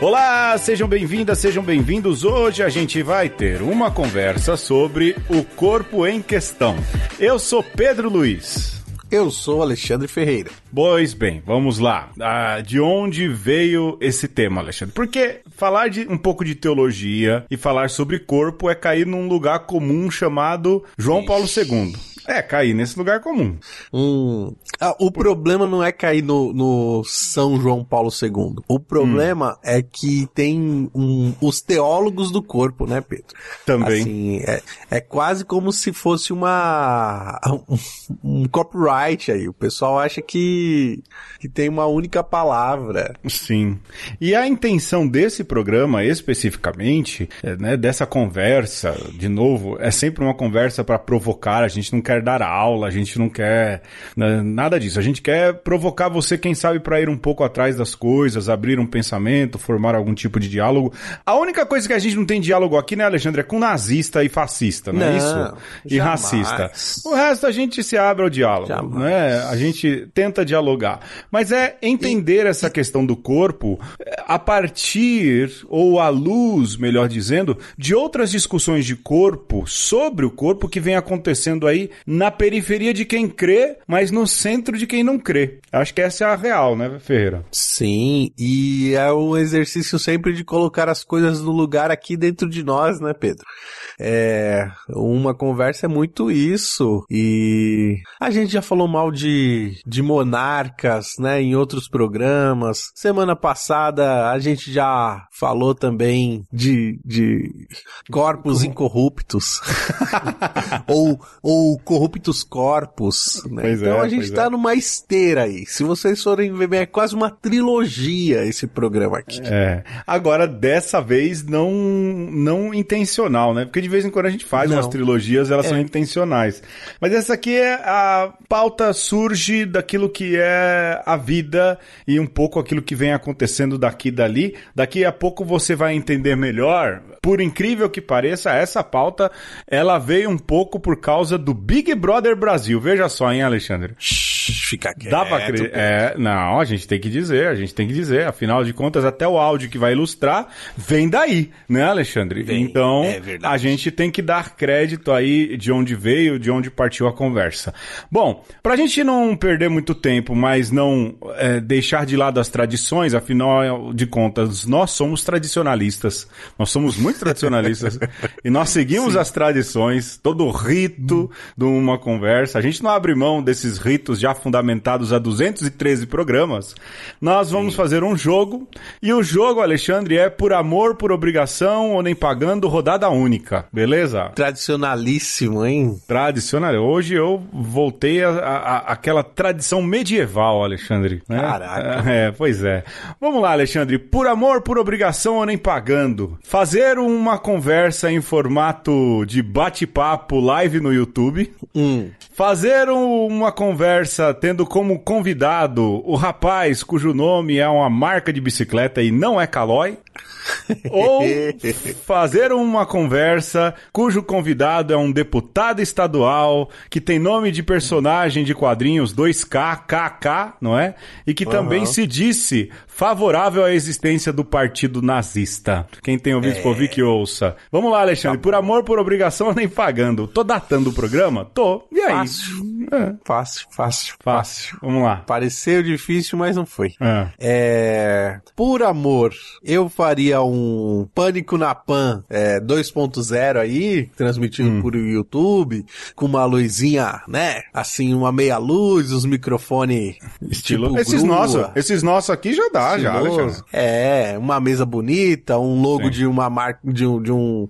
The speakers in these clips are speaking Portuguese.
Olá, sejam bem-vindas, sejam bem-vindos. Hoje a gente vai ter uma conversa sobre o corpo em questão. Eu sou Pedro Luiz. Eu sou Alexandre Ferreira. Pois bem, vamos lá. Ah, de onde veio esse tema, Alexandre? Porque falar de um pouco de teologia e falar sobre corpo é cair num lugar comum chamado João. Paulo II. É, cair nesse lugar comum. Hum. Ah, o problema não é cair no, no São João Paulo II. O problema hum. é que tem um, os teólogos do corpo, né, Pedro? Também. Assim, é, é quase como se fosse uma um, um copyright aí. O pessoal acha que, que tem uma única palavra. Sim. E a intenção desse programa, especificamente, é, né, dessa conversa, de novo, é sempre uma conversa para provocar. A gente não quer quer dar aula, a gente não quer né, nada disso. A gente quer provocar você, quem sabe, para ir um pouco atrás das coisas, abrir um pensamento, formar algum tipo de diálogo. A única coisa que a gente não tem diálogo aqui, né, Alexandre, é com nazista e fascista, não, é isso? E jamais. racista. O resto a gente se abre ao diálogo, jamais. né? A gente tenta dialogar. Mas é entender e... essa questão do corpo a partir, ou à luz, melhor dizendo, de outras discussões de corpo, sobre o corpo que vem acontecendo aí na periferia de quem crê, mas no centro de quem não crê. Acho que essa é a real, né, Ferreira? Sim, e é um exercício sempre de colocar as coisas no lugar aqui dentro de nós, né, Pedro? É, uma conversa é muito isso. E a gente já falou mal de, de monarcas, né, em outros programas. Semana passada a gente já falou também de, de corpos incorruptos. ou, ou corruptos corpos, né? Então é, a gente tá é. numa esteira aí. Se vocês forem ver, é quase uma trilogia esse programa aqui. É. Agora, dessa vez, não, não intencional, né? Porque de vez em quando a gente faz não. umas trilogias, elas é. são intencionais. Mas essa aqui é a pauta surge daquilo que é a vida e um pouco aquilo que vem acontecendo daqui e dali. Daqui a pouco você vai entender melhor. Por incrível que pareça, essa pauta ela veio um pouco por causa do Big Brother Brasil. Veja só, hein, Alexandre? Fica quieto. Dá pra crer. É, não, a gente tem que dizer, a gente tem que dizer. Afinal de contas, até o áudio que vai ilustrar vem daí, né, Alexandre? Vem, então, é a gente tem que dar crédito aí de onde veio, de onde partiu a conversa. Bom, pra gente não perder muito tempo, mas não é, deixar de lado as tradições, afinal de contas, nós somos tradicionalistas. Nós somos muito tradicionalistas. e nós seguimos Sim. as tradições, todo o rito de uma conversa. A gente não abre mão desses ritos já fundamentados há 213 programas. Nós vamos Sim. fazer um jogo. E o jogo, Alexandre, é por amor, por obrigação ou nem pagando rodada única. Beleza? Tradicionalíssimo, hein? Tradicional. Hoje eu voltei a, a, a aquela tradição medieval, Alexandre. Né? Caraca. É, pois é. Vamos lá, Alexandre. Por amor, por obrigação ou nem pagando. Fazer uma conversa em formato de bate-papo live no YouTube. Hum. Fazer uma conversa tendo como convidado o rapaz cujo nome é uma marca de bicicleta e não é Calói. Ou fazer uma conversa cujo convidado é um deputado estadual que tem nome de personagem de quadrinhos 2K, KK, não é? E que uhum. também se disse favorável à existência do partido nazista. Quem tem ouvido é... ouvir que ouça. Vamos lá, Alexandre. Tá por amor, por obrigação, nem pagando. Tô datando o programa? Tô. E aí? Fácil. É. Fácil, fácil, fácil. Vamos lá. Pareceu difícil, mas não foi. É. é... Por amor, eu faria um Pânico na Pan é, 2.0 aí, transmitido hum. por YouTube, com uma luzinha, né? Assim, uma meia luz, os microfones estilo. Tipo esses nossos, esses nossos aqui já dá já. É, uma mesa bonita, um logo Sim. de uma marca, de um, de um,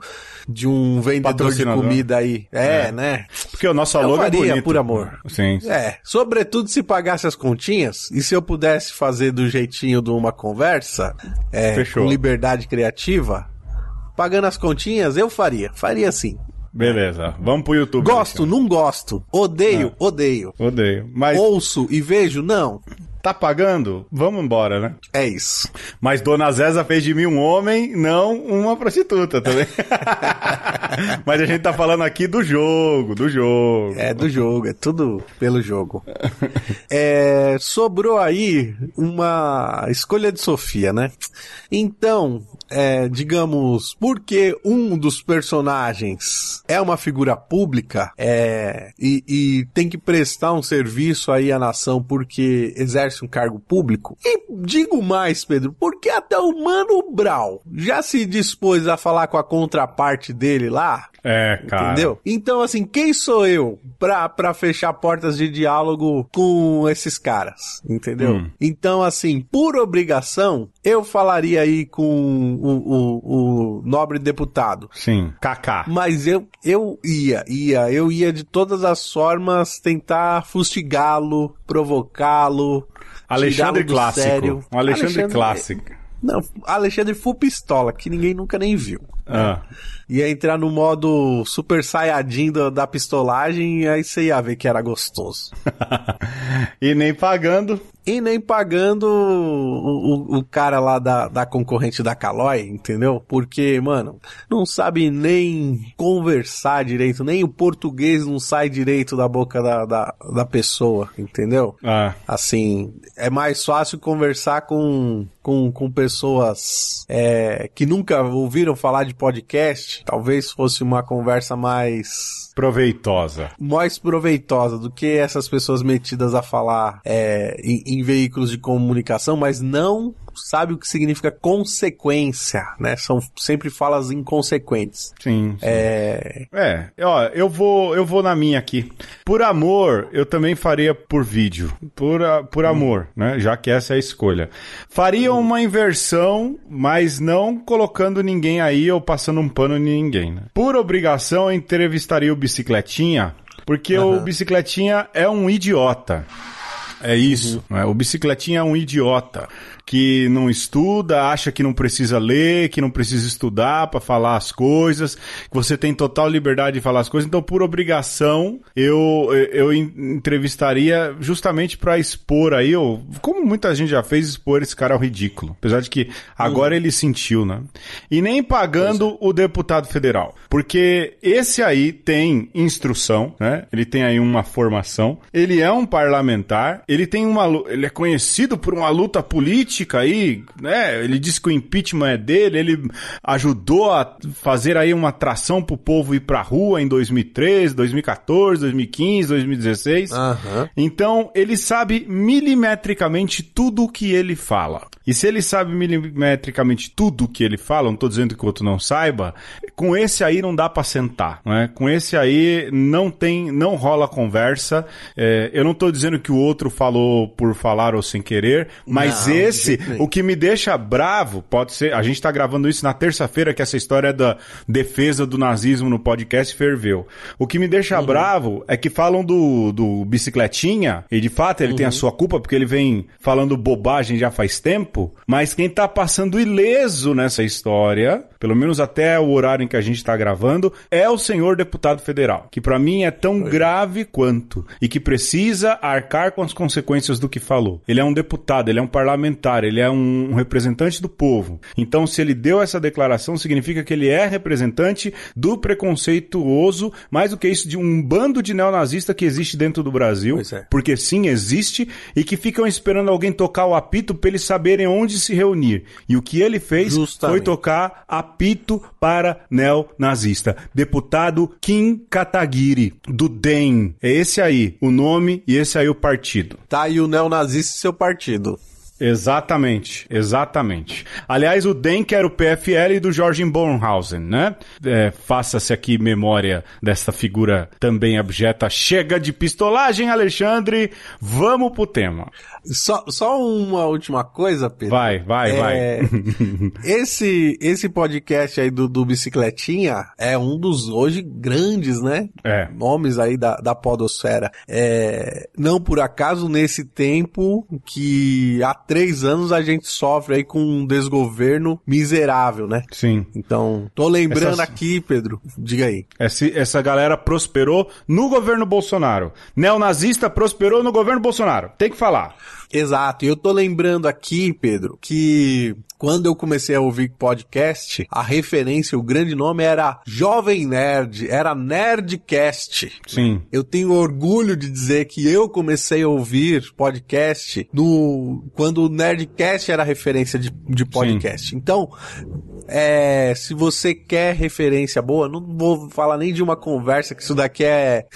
de um vendedor de comida aí. É, é, né? Porque o nosso logo é bonito. por amor. Sim. É, sobretudo se pagasse as continhas, e se eu pudesse fazer do jeitinho de uma conversa, é, Fechou. Liberdade criativa, pagando as continhas, eu faria. Faria sim. Beleza, vamos pro YouTube. Gosto, não gosto. Odeio, ah. odeio. Odeio. Mas... Ouço e vejo, não. Tá pagando? Vamos embora, né? É isso. Mas Dona Zéza fez de mim um homem, não uma prostituta também. Mas a gente tá falando aqui do jogo, do jogo. É do jogo, é tudo pelo jogo. É, sobrou aí uma escolha de Sofia, né? Então, é, digamos, porque um dos personagens é uma figura pública é, e, e tem que prestar um serviço aí à nação porque exerce um cargo público. E digo mais, Pedro, porque até o Mano Brown já se dispôs a falar com a contraparte dele lá. É, cara. Entendeu? Então, assim, quem sou eu pra, pra fechar portas de diálogo com esses caras? Entendeu? Hum. Então, assim, por obrigação, eu falaria aí com o, o, o nobre deputado. Sim, Kaká. Mas eu, eu ia, ia, eu ia de todas as formas tentar fustigá-lo, provocá-lo. Alexandre Clássico. sério. Um Alexandre, Alexandre- Clássico. Não, Alexandre Full Pistola, que ninguém nunca nem viu. Ah. Ia entrar no modo super saiyajin da, da pistolagem e aí você ia ver que era gostoso. e nem pagando. E nem pagando o, o, o cara lá da, da concorrente da Calói, entendeu? Porque, mano, não sabe nem conversar direito, nem o português não sai direito da boca da, da, da pessoa, entendeu? Ah. Assim, é mais fácil conversar com, com, com pessoas é, que nunca ouviram falar de podcast. Talvez fosse uma conversa mais Proveitosa. mais proveitosa do que essas pessoas metidas a falar é, em, em veículos de comunicação, mas não sabe o que significa consequência, né? São sempre falas inconsequentes. Sim. sim. É, É, ó, eu vou, eu vou na minha aqui. Por amor, eu também faria por vídeo. Por, a- por amor, né? Já que essa é a escolha. Faria uma inversão, mas não colocando ninguém aí ou passando um pano em ninguém. Né? Por obrigação, eu entrevistaria o Bicicletinha, porque o Bicicletinha é um idiota. É isso. né? O bicicletinha é um idiota que não estuda, acha que não precisa ler, que não precisa estudar para falar as coisas, que você tem total liberdade de falar as coisas. Então, por obrigação, eu eu en- entrevistaria justamente para expor aí, ou, como muita gente já fez, expor esse cara ao ridículo. Apesar de que agora ele sentiu, né? E nem pagando o deputado federal, porque esse aí tem instrução, né? Ele tem aí uma formação, ele é um parlamentar, ele tem uma, ele é conhecido por uma luta política aí, né? Ele diz que o impeachment é dele, ele ajudou a fazer aí uma atração pro povo ir pra rua em 2013, 2014, 2015, 2016. Aham. Então, ele sabe milimetricamente tudo o que ele fala. E se ele sabe milimetricamente tudo o que ele fala, não tô dizendo que o outro não saiba, com esse aí não dá pra sentar, né? Com esse aí não tem, não rola conversa. É, eu não tô dizendo que o outro falou por falar ou sem querer, mas Não, de esse, o que me deixa bravo, pode ser, a gente tá gravando isso na terça-feira, que essa história da defesa do nazismo no podcast ferveu. O que me deixa Uhum. bravo é que falam do, do bicicletinha, e de fato ele tem a Uhum. sua culpa, porque ele vem falando bobagem já faz tempo, mas quem tá passando ileso nessa história, pelo menos até o horário em que a gente tá gravando, é o senhor deputado federal, que pra mim é tão grave quanto, e que precisa arcar com as consequências do que falou. Ele é um deputado, ele é um parlamentar, ele é um, um representante do povo. Então, se ele deu essa declaração, significa que ele é representante do preconceituoso, mais do que isso, de um bando de neonazista que existe dentro do Brasil. É. Porque sim, existe, e que ficam esperando alguém tocar o apito pra eles saberem onde se reunir. E o que ele fez Justamente. foi tocar apito para neonazista. Deputado Kim Kataguiri, do DEM. É esse aí o nome e esse aí o partido. Tá aí o neonazista e seu partido. Exatamente, exatamente. Aliás, o que era o PFL do Jorge Bornhausen, né? É, Faça-se aqui memória desta figura também abjeta. Chega de pistolagem, Alexandre. Vamos pro tema. Só, só uma última coisa, Pedro. Vai, vai, É, vai. esse, esse podcast aí do, do Bicicletinha é um dos hoje grandes, né? É. Nomes aí da, da podosfera. É, não por acaso nesse tempo que há três anos a gente sofre aí com um desgoverno miserável, né? Sim. Então, tô lembrando Essas- aqui, Pedro, diga aí. Essa, essa galera prosperou no governo Bolsonaro. Neonazista prosperou no governo Bolsonaro. Tem que falar. Exato. E eu tô lembrando aqui, Pedro, que quando eu comecei a ouvir podcast, a referência, o grande nome era Jovem Nerd, era Nerdcast. Sim. Eu tenho orgulho de dizer que eu comecei a ouvir podcast no quando o Nerdcast era referência de, de podcast. Sim. Então, é, se você quer referência boa, não vou falar nem de uma conversa, que isso daqui é.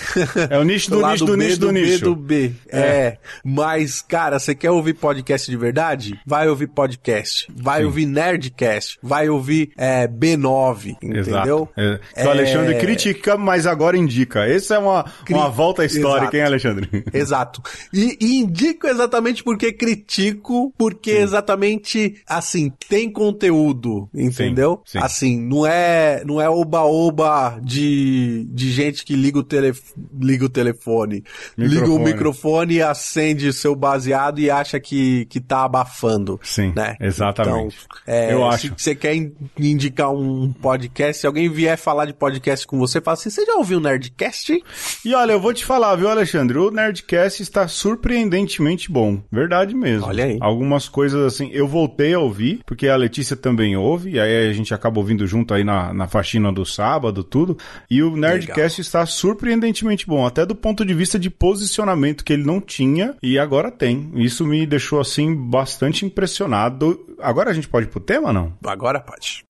É o nicho do, nicho do, nicho do, nicho. B do B. É. é. Mas, cara, você quer ouvir podcast de verdade? Vai ouvir podcast. Vai Sim. ouvir Nerdcast. Vai ouvir é, B9. Entendeu? É. O Alexandre é. critica, mas agora indica. Essa é uma, Cri... uma volta histórica, Exato. hein, Alexandre? Exato. E, e indico exatamente porque critico, porque Sim. exatamente, assim, tem conteúdo. Entendeu? Sim. Assim, não é, não é oba-oba de, de gente que liga o, tele, liga o telefone, microfone. liga o microfone, acende seu baseado e acha que, que tá abafando. Sim, né? exatamente. Então, é, Eu acho. Se você quer indicar um podcast, se alguém vier falar de podcast com você, fala assim, você já ouviu o Nerdcast? E olha, eu vou te falar, viu, Alexandre? O Nerdcast está surpreendentemente bom. Verdade mesmo. Olha aí. Algumas coisas assim, eu voltei a ouvir, porque a Letícia também ouve, e aí a gente acaba ouvindo junto aí na, na faxina do sábado, tudo. E o Nerdcast Legal. está surpreendentemente bom, até do ponto de vista de posicionamento que ele não tinha e agora tem. Isso me deixou assim bastante impressionado. Agora a gente pode ir pro tema, não? Agora pode.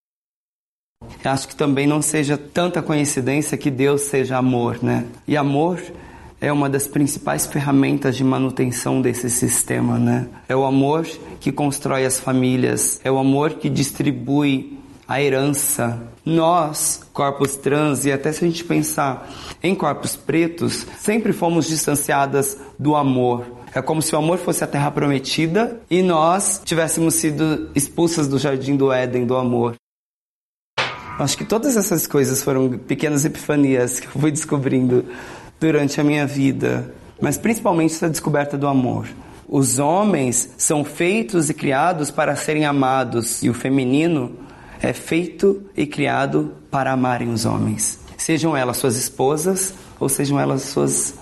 Acho que também não seja tanta coincidência que Deus seja amor, né? E amor é uma das principais ferramentas de manutenção desse sistema, né? É o amor que constrói as famílias, é o amor que distribui a herança. Nós, corpos trans, e até se a gente pensar em corpos pretos, sempre fomos distanciadas do amor. É como se o amor fosse a terra prometida e nós tivéssemos sido expulsas do jardim do Éden do amor. Acho que todas essas coisas foram pequenas epifanias que eu fui descobrindo durante a minha vida, mas principalmente essa descoberta do amor. Os homens são feitos e criados para serem amados e o feminino é feito e criado para amarem os homens, sejam elas suas esposas ou sejam elas suas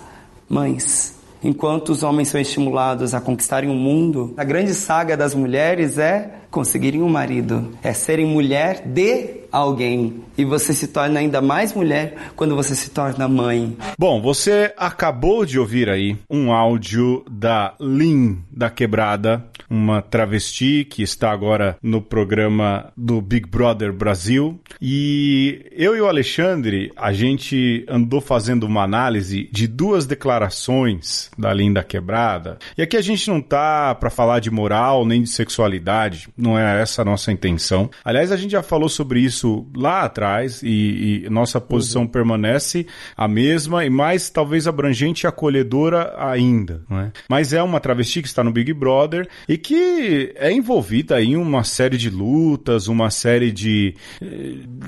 mães. Enquanto os homens são estimulados a conquistarem o mundo, a grande saga das mulheres é conseguirem um marido, é serem mulher de alguém. E você se torna ainda mais mulher quando você se torna mãe. Bom, você acabou de ouvir aí um áudio da Lin da Quebrada, uma travesti que está agora no programa do Big Brother Brasil. E eu e o Alexandre, a gente andou fazendo uma análise de duas declarações da Lin da Quebrada. E aqui a gente não tá para falar de moral nem de sexualidade, não é essa a nossa intenção. Aliás, a gente já falou sobre isso lá atrás e, e nossa posição uhum. permanece a mesma e mais talvez abrangente e acolhedora ainda. Não é? Mas é uma travesti que está no Big Brother e que é envolvida em uma série de lutas, uma série de,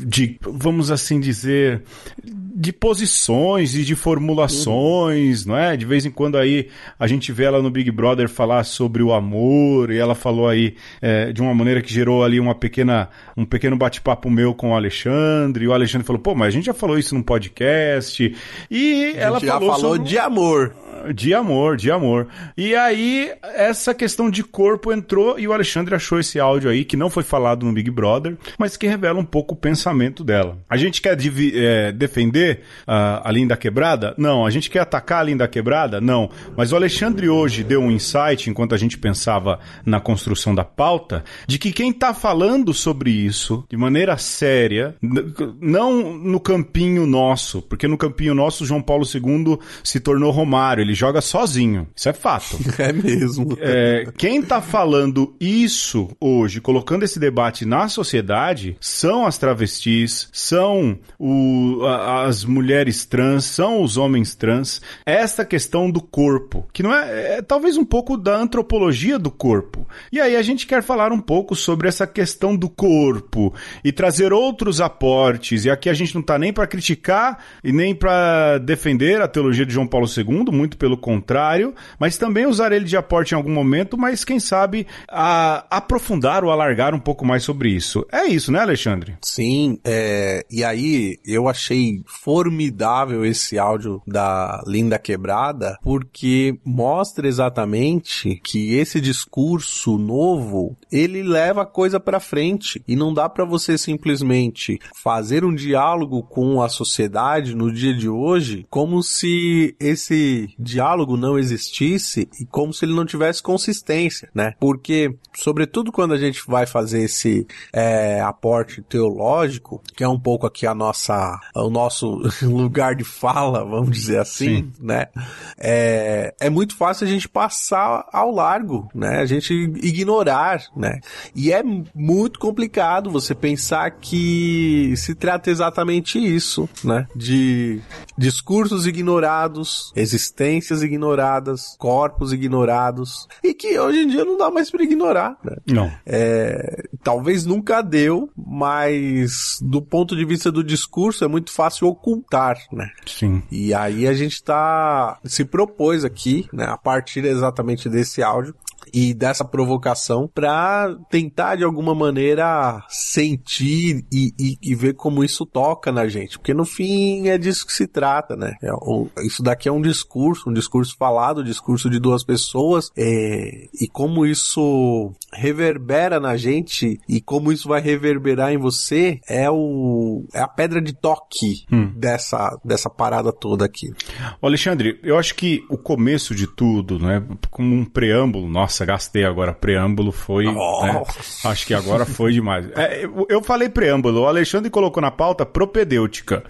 de vamos assim dizer, de posições e de formulações, uhum. não é? De vez em quando aí a gente vê ela no Big Brother falar sobre o amor e ela falou aí é, de uma maneira que gerou ali uma pequena, um pequeno bate-papo meu com o Alexandre. E o Alexandre falou: pô, mas a gente já falou isso num podcast. E ela já falou, falou sobre... de amor. De amor, de amor. E aí, essa questão de corpo entrou e o Alexandre achou esse áudio aí, que não foi falado no Big Brother, mas que revela um pouco o pensamento dela. A gente quer é, defender uh, a Linda Quebrada? Não. A gente quer atacar a Linda Quebrada? Não. Mas o Alexandre hoje deu um insight, enquanto a gente pensava na construção da pauta, de que quem está falando sobre isso de maneira séria, não no campinho nosso, porque no campinho nosso João Paulo II se tornou Romário, ele joga sozinho. Isso é fato. É mesmo. É, quem tá falando isso hoje, colocando esse debate na sociedade, são as travestis, são o, a, as mulheres trans, são os homens trans. Esta questão do corpo, que não é, é talvez um pouco da antropologia do corpo. E aí a gente quer falar um pouco sobre essa questão do corpo e trazer outros aportes. E aqui a gente não tá nem para criticar e nem para defender a teologia de João Paulo II, muito muito pelo contrário, mas também usar ele de aporte em algum momento, mas quem sabe a, aprofundar ou alargar um pouco mais sobre isso. É isso, né, Alexandre? Sim, é, e aí eu achei formidável esse áudio da Linda Quebrada, porque mostra exatamente que esse discurso novo, ele leva a coisa para frente e não dá para você simplesmente fazer um diálogo com a sociedade no dia de hoje como se esse diálogo não existisse e como se ele não tivesse consistência, né? Porque, sobretudo quando a gente vai fazer esse é, aporte teológico, que é um pouco aqui a nossa, o nosso lugar de fala, vamos dizer assim, Sim. né? É, é muito fácil a gente passar ao largo, né? A gente ignorar, né? E é muito complicado você pensar que se trata exatamente isso, né? De discursos ignorados, existências ignoradas, corpos ignorados, e que hoje em dia não dá mais para ignorar, né? Não. É, talvez nunca deu, mas do ponto de vista do discurso é muito fácil ocultar, né? Sim. E aí a gente tá se propôs aqui, né, a partir exatamente desse áudio, e dessa provocação para tentar de alguma maneira sentir e, e, e, ver como isso toca na gente, porque no fim é disso que se trata, né? É, o, isso daqui é um discurso, um discurso falado, um discurso de duas pessoas, é, e como isso reverbera na gente e como isso vai reverberar em você é o é a pedra de toque hum. dessa dessa parada toda aqui. Alexandre, eu acho que o começo de tudo, né, como um preâmbulo, nossa nossa, gastei agora. Preâmbulo foi. Né? Acho que agora foi demais. É, eu, falei preâmbulo, o Alexandre colocou na pauta propedêutica.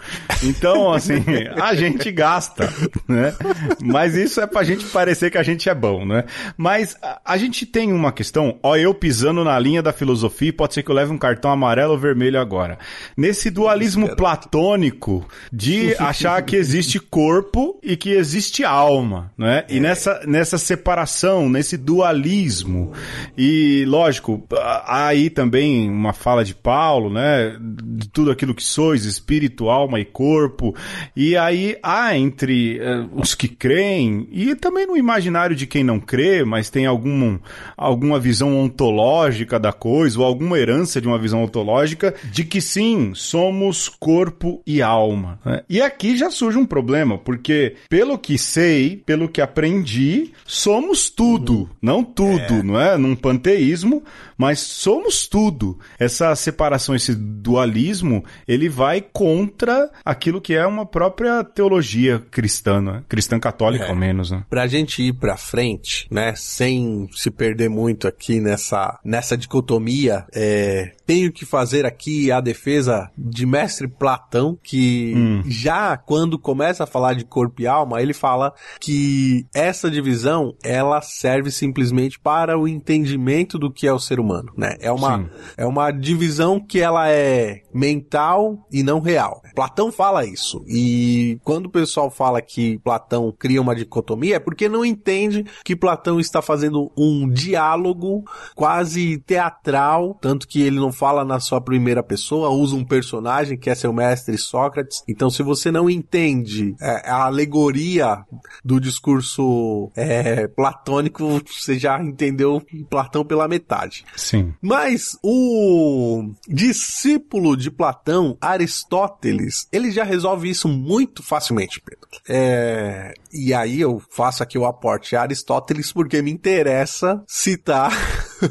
Então, assim, a gente gasta, né? Mas isso é pra gente parecer que a gente é bom, né? Mas a, a gente tem uma questão, ó, eu pisando na linha da filosofia, pode ser que eu leve um cartão amarelo ou vermelho agora. Nesse dualismo platônico de achar que existe corpo e que existe alma, né? E é. nessa, nessa separação, nesse dualismo dualismo. E, lógico, há aí também uma fala de Paulo, né? De tudo aquilo que sois, espírito, alma e corpo. E aí há entre uh, os que creem e também no imaginário de quem não crê, mas tem algum, alguma visão ontológica da coisa ou alguma herança de uma visão ontológica de que sim, somos corpo e alma. Né? E aqui já surge um problema, porque pelo que sei, pelo que aprendi, somos tudo, não tudo, é. não é? Num panteísmo, mas somos tudo. Essa separação, esse dualismo, ele vai contra aquilo que é uma própria teologia cristã, né? cristã católica é. ao menos. Né? Pra gente ir pra frente, né, sem se perder muito aqui nessa, nessa dicotomia, é, tenho que fazer aqui a defesa de mestre Platão, que hum. já quando começa a falar de corpo e alma, ele fala que essa divisão, ela serve simplesmente para o entendimento do que é o ser humano, né? É uma, é uma divisão que ela é mental e não real. Platão fala isso. E quando o pessoal fala que Platão cria uma dicotomia, é porque não entende que Platão está fazendo um diálogo quase teatral, tanto que ele não fala na sua primeira pessoa, usa um personagem que é seu mestre Sócrates. Então, se você não entende é, a alegoria do discurso é, platônico, você já entendeu Platão pela metade. Sim. Mas o discípulo de Platão, Aristóteles, ele já resolve isso muito facilmente, Pedro. É... E aí eu faço aqui o aporte a Aristóteles porque me interessa citar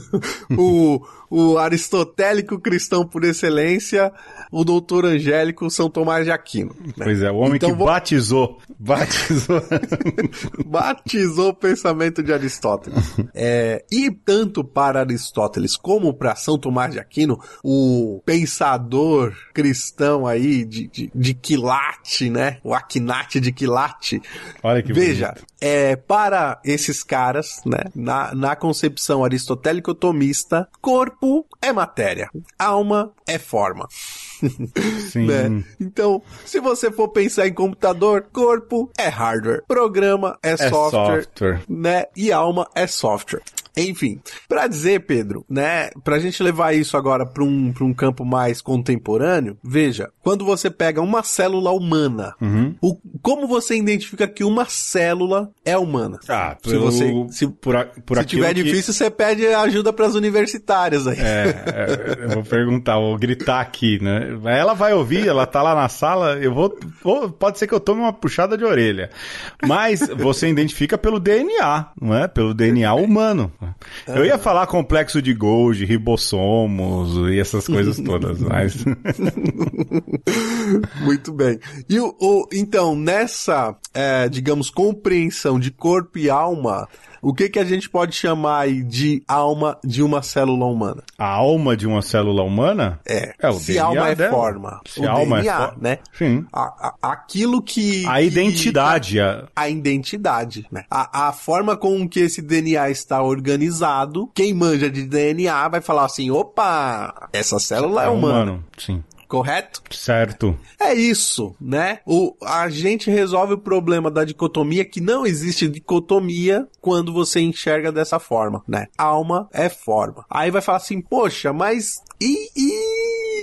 o o aristotélico cristão por excelência, o doutor Angélico São Tomás de Aquino. Né? Pois é, o homem então, que vou... batizou, batizou, batizou o pensamento de Aristóteles. É, e tanto para Aristóteles como para São Tomás de Aquino, o pensador cristão aí de, de, de quilate, né? O Aquinate de quilate. Olha que Veja, bonito. é, para esses caras, né? Na, na concepção aristotélico-tomista, corpo corpo é matéria, alma é forma. Sim. né? Então, se você for pensar em computador, corpo é hardware, programa é, é software, software, né? E alma é software. Enfim, para dizer, Pedro, né, pra gente levar isso agora para um, pra um campo mais contemporâneo, veja, quando você pega uma célula humana, Uhum. o, como você identifica que uma célula é humana? Ah, Se você- se- por, a- por Se tiver que- difícil, você pede ajuda pras universitárias aí. É, é, eu vou perguntar, vou gritar aqui, né? Ela vai ouvir, ela tá lá na sala, eu vou, vou- Pode ser que eu tome uma puxada de orelha. Mas você identifica pelo DNA, não é? Pelo DNA humano. Eu ia falar complexo de Golgi, ribossomos e essas coisas todas, mas. Muito bem. E o, o- então, nessa, é, digamos, compreensão de corpo e alma, o que que a gente pode chamar aí de alma de uma célula humana? A alma de uma célula humana? É, É, o se DNA alma é dela. forma. Se o alma é DNA, for- né? Sim. A, a- aquilo que... A que- identidade. a- a identidade, né? A, a forma com que esse DNA está organizado, quem manja de DNA vai falar assim, opa, essa célula é humana, Sim. Correto? Certo. É isso, né? O, a gente resolve o problema da dicotomia que não existe dicotomia quando você enxerga dessa forma, né? Alma é forma. Aí vai falar assim, poxa, mas e, e,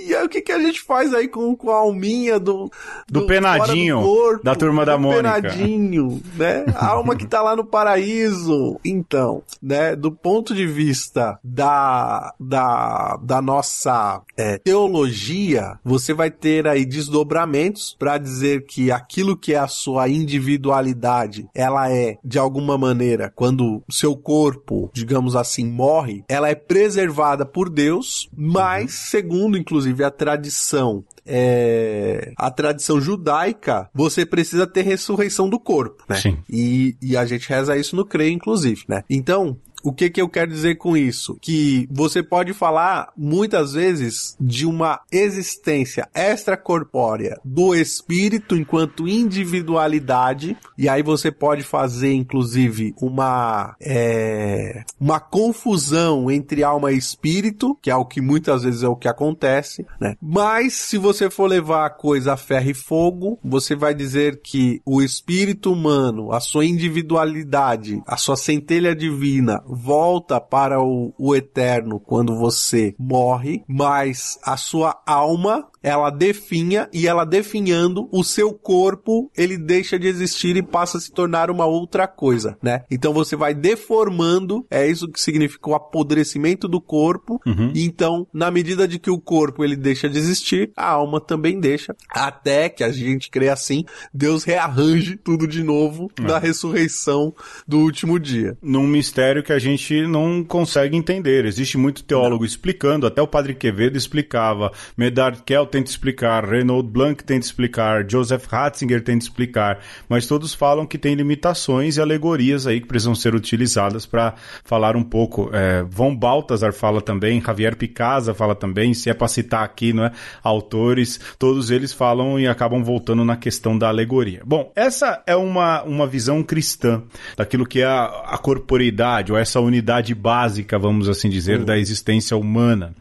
e aí o que, que a gente faz aí com, com a alminha do, Do penadinho, fora do corpo, da turma da do Mônica. penadinho, né? A alma que tá lá no paraíso. Então, né? Do ponto de vista da, da, da nossa é, teologia, você vai ter aí desdobramentos para dizer que aquilo que é a sua individualidade, ela é, de alguma maneira, quando seu corpo, digamos assim, morre, ela é preservada por Deus, mas, segundo, inclusive, a tradição é, a tradição judaica, você precisa ter ressurreição do corpo, né? Sim. E, e a gente reza isso no creio, inclusive, né? Então, o que que eu quero dizer com isso? Que você pode falar muitas vezes de uma existência extracorpórea do espírito enquanto individualidade, e aí você pode fazer inclusive uma é, uma confusão entre alma e espírito, que é o que muitas vezes é o que acontece, né? Mas se você for levar a coisa a ferro e fogo, você vai dizer que o espírito humano, a sua individualidade, a sua centelha divina volta para o, o eterno quando você morre, mas a sua alma ela definha e ela definhando o seu corpo, ele deixa de existir e passa a se tornar uma outra coisa, né? Então você vai deformando, é isso que significa o apodrecimento do corpo. E então, na medida de que o corpo ele deixa de existir, a alma também deixa, até que a gente crê assim, Deus rearranje tudo de novo na ressurreição do último dia. num mistério que a gente não consegue entender. Existe muito teólogo explicando, até o Padre Quevedo explicava, Medard Kell tenta explicar, Renaud Blanc tenta explicar, Joseph Ratzinger tenta explicar, mas todos falam que tem limitações e alegorias aí que precisam ser utilizadas para falar um pouco. É, Von Balthasar fala também, Javier Picasa fala também, se é para citar aqui, não é? Autores, todos eles falam e acabam voltando na questão da alegoria. Bom, essa é uma, uma visão cristã daquilo que é a, a corporeidade, ou essa unidade básica, vamos assim dizer, da existência humana.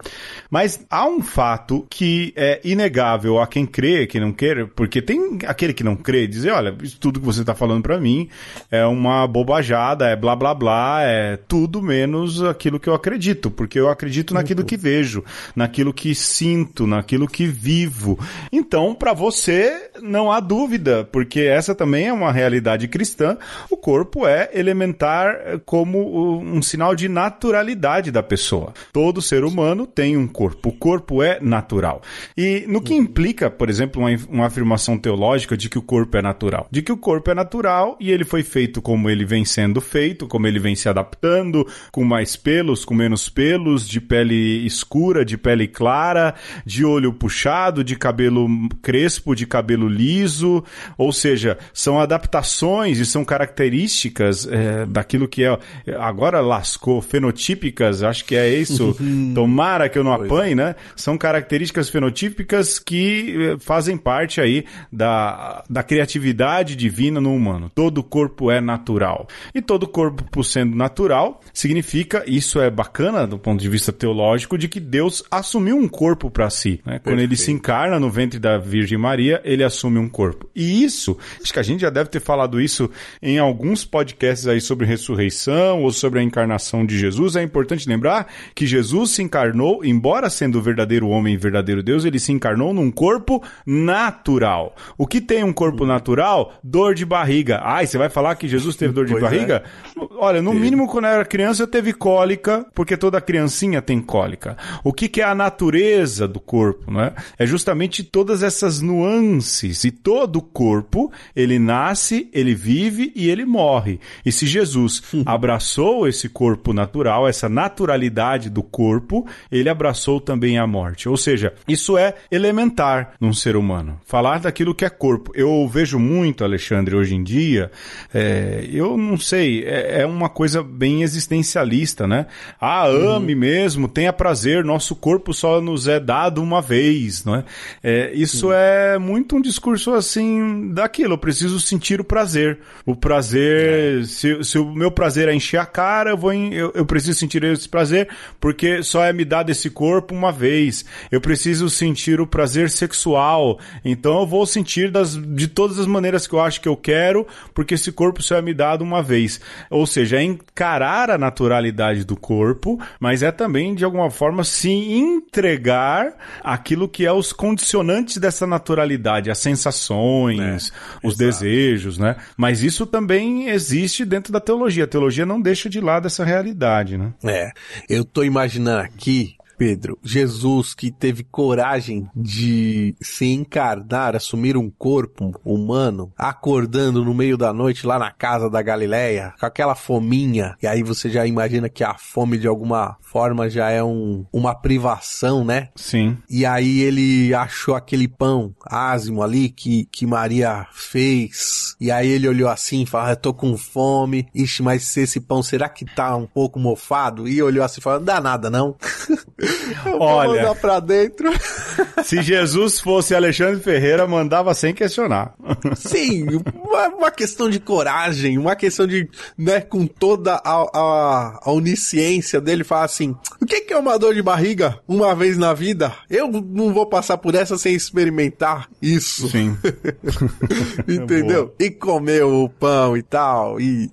Mas há um fato que é inegável a quem crê, quem não quer, porque tem aquele que não crê dizer, olha, isso tudo que você está falando para mim é uma bobajada, é blá blá blá, é tudo menos aquilo que eu acredito, porque eu acredito naquilo que vejo, naquilo que sinto, naquilo que vivo. Então, para você, não há dúvida, porque essa também é uma realidade cristã, o corpo é elementar eh, como um sinal de naturalidade da pessoa. Todo ser humano tem um corpo, o corpo é natural. E no que implica, por exemplo, uma, uma afirmação teológica de que o corpo é natural? De que o corpo é natural e ele foi feito como ele vem sendo feito, como ele vem se adaptando, com mais pelos, com menos pelos, de pele escura, de pele clara, de olho puxado, de cabelo crespo, de cabelo liso, ou seja, são adaptações e são características é, daquilo que é agora lascou fenotípicas, acho que é isso. Tomara que eu não apanhe, né? São características fenotípicas que eh, fazem parte aí da, da criatividade divina no humano. Todo corpo é natural. E todo corpo, por sendo natural, significa, isso é bacana do ponto de vista teológico, de que Deus assumiu um corpo para si. Né? Quando ele se encarna no ventre da Virgem Maria, ele assume um corpo. E isso, acho que a gente já deve ter falado isso em alguns podcasts aí sobre ressurreição ou sobre sobre a encarnação de Jesus, é importante lembrar que Jesus se encarnou, embora sendo verdadeiro homem e verdadeiro Deus, ele se encarnou num corpo natural. O que tem um corpo natural? Dor de barriga. Ai, você vai falar que Jesus teve dor de pois barriga? É. Olha, no mínimo quando eu era criança eu teve cólica, porque toda criancinha tem cólica. O que, que é a natureza do corpo, né? É justamente todas essas nuances e todo o corpo, ele nasce, ele vive e ele morre. E se Jesus abraçou esse corpo natural, essa naturalidade do corpo, ele abraçou também a morte. Ou seja, isso é elementar num ser humano. Falar daquilo que é corpo. Eu vejo muito, Alexandre, hoje em dia, é, eu não sei, é, é, uma coisa bem existencialista, né? Ah, ame uhum. mesmo, tenha prazer, nosso corpo só nos é dado uma vez, não é? é isso uhum. é muito um discurso assim daquilo, eu preciso sentir o prazer. O prazer, é. se, se o meu prazer é encher a cara, eu, vou em, eu, eu preciso sentir esse prazer porque só é me dado esse corpo uma vez. Eu preciso sentir o prazer sexual, então eu vou sentir das, de todas as maneiras que eu acho que eu quero, porque esse corpo só é me dado uma vez. Ou seja, é encarar a naturalidade do corpo, mas é também, de alguma forma, se entregar aquilo que é os condicionantes dessa naturalidade, as sensações, é, os exato. desejos, né? Mas isso também existe dentro da teologia. A teologia não deixa de lado essa realidade, né? É. Eu tô imaginando aqui Pedro, Jesus que teve coragem de se encarnar, assumir um corpo humano, acordando no meio da noite lá na casa da Galileia, com aquela fominha, e aí você já imagina que a fome de alguma forma já é um, uma privação, né? Sim. E aí ele achou aquele pão ázimo ali que, que Maria fez, e aí ele olhou assim e falou, eu tô com fome, ixi, mas se esse pão, será que tá um pouco mofado? E olhou assim e falou, não dá nada não. Olha, mandar pra dentro. Se Jesus fosse Alexandre Ferreira, mandava sem questionar. Sim, uma, uma questão de coragem, uma questão de, né, com toda a, a, a onisciência dele, falar assim: o que, que é uma dor de barriga uma vez na vida? Eu não vou passar por essa sem experimentar isso. Sim. Entendeu? É e comer o pão e tal. E,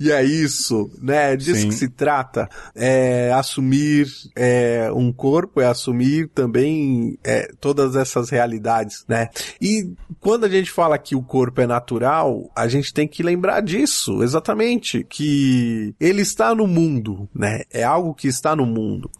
e é isso, né? Disso Sim. que se trata. É assumir é, um corpo, é assumir também é, todas essas realidades, né? E quando a gente fala que o corpo é natural, a gente tem que lembrar disso, exatamente, que ele está no mundo, né? É algo que está no mundo.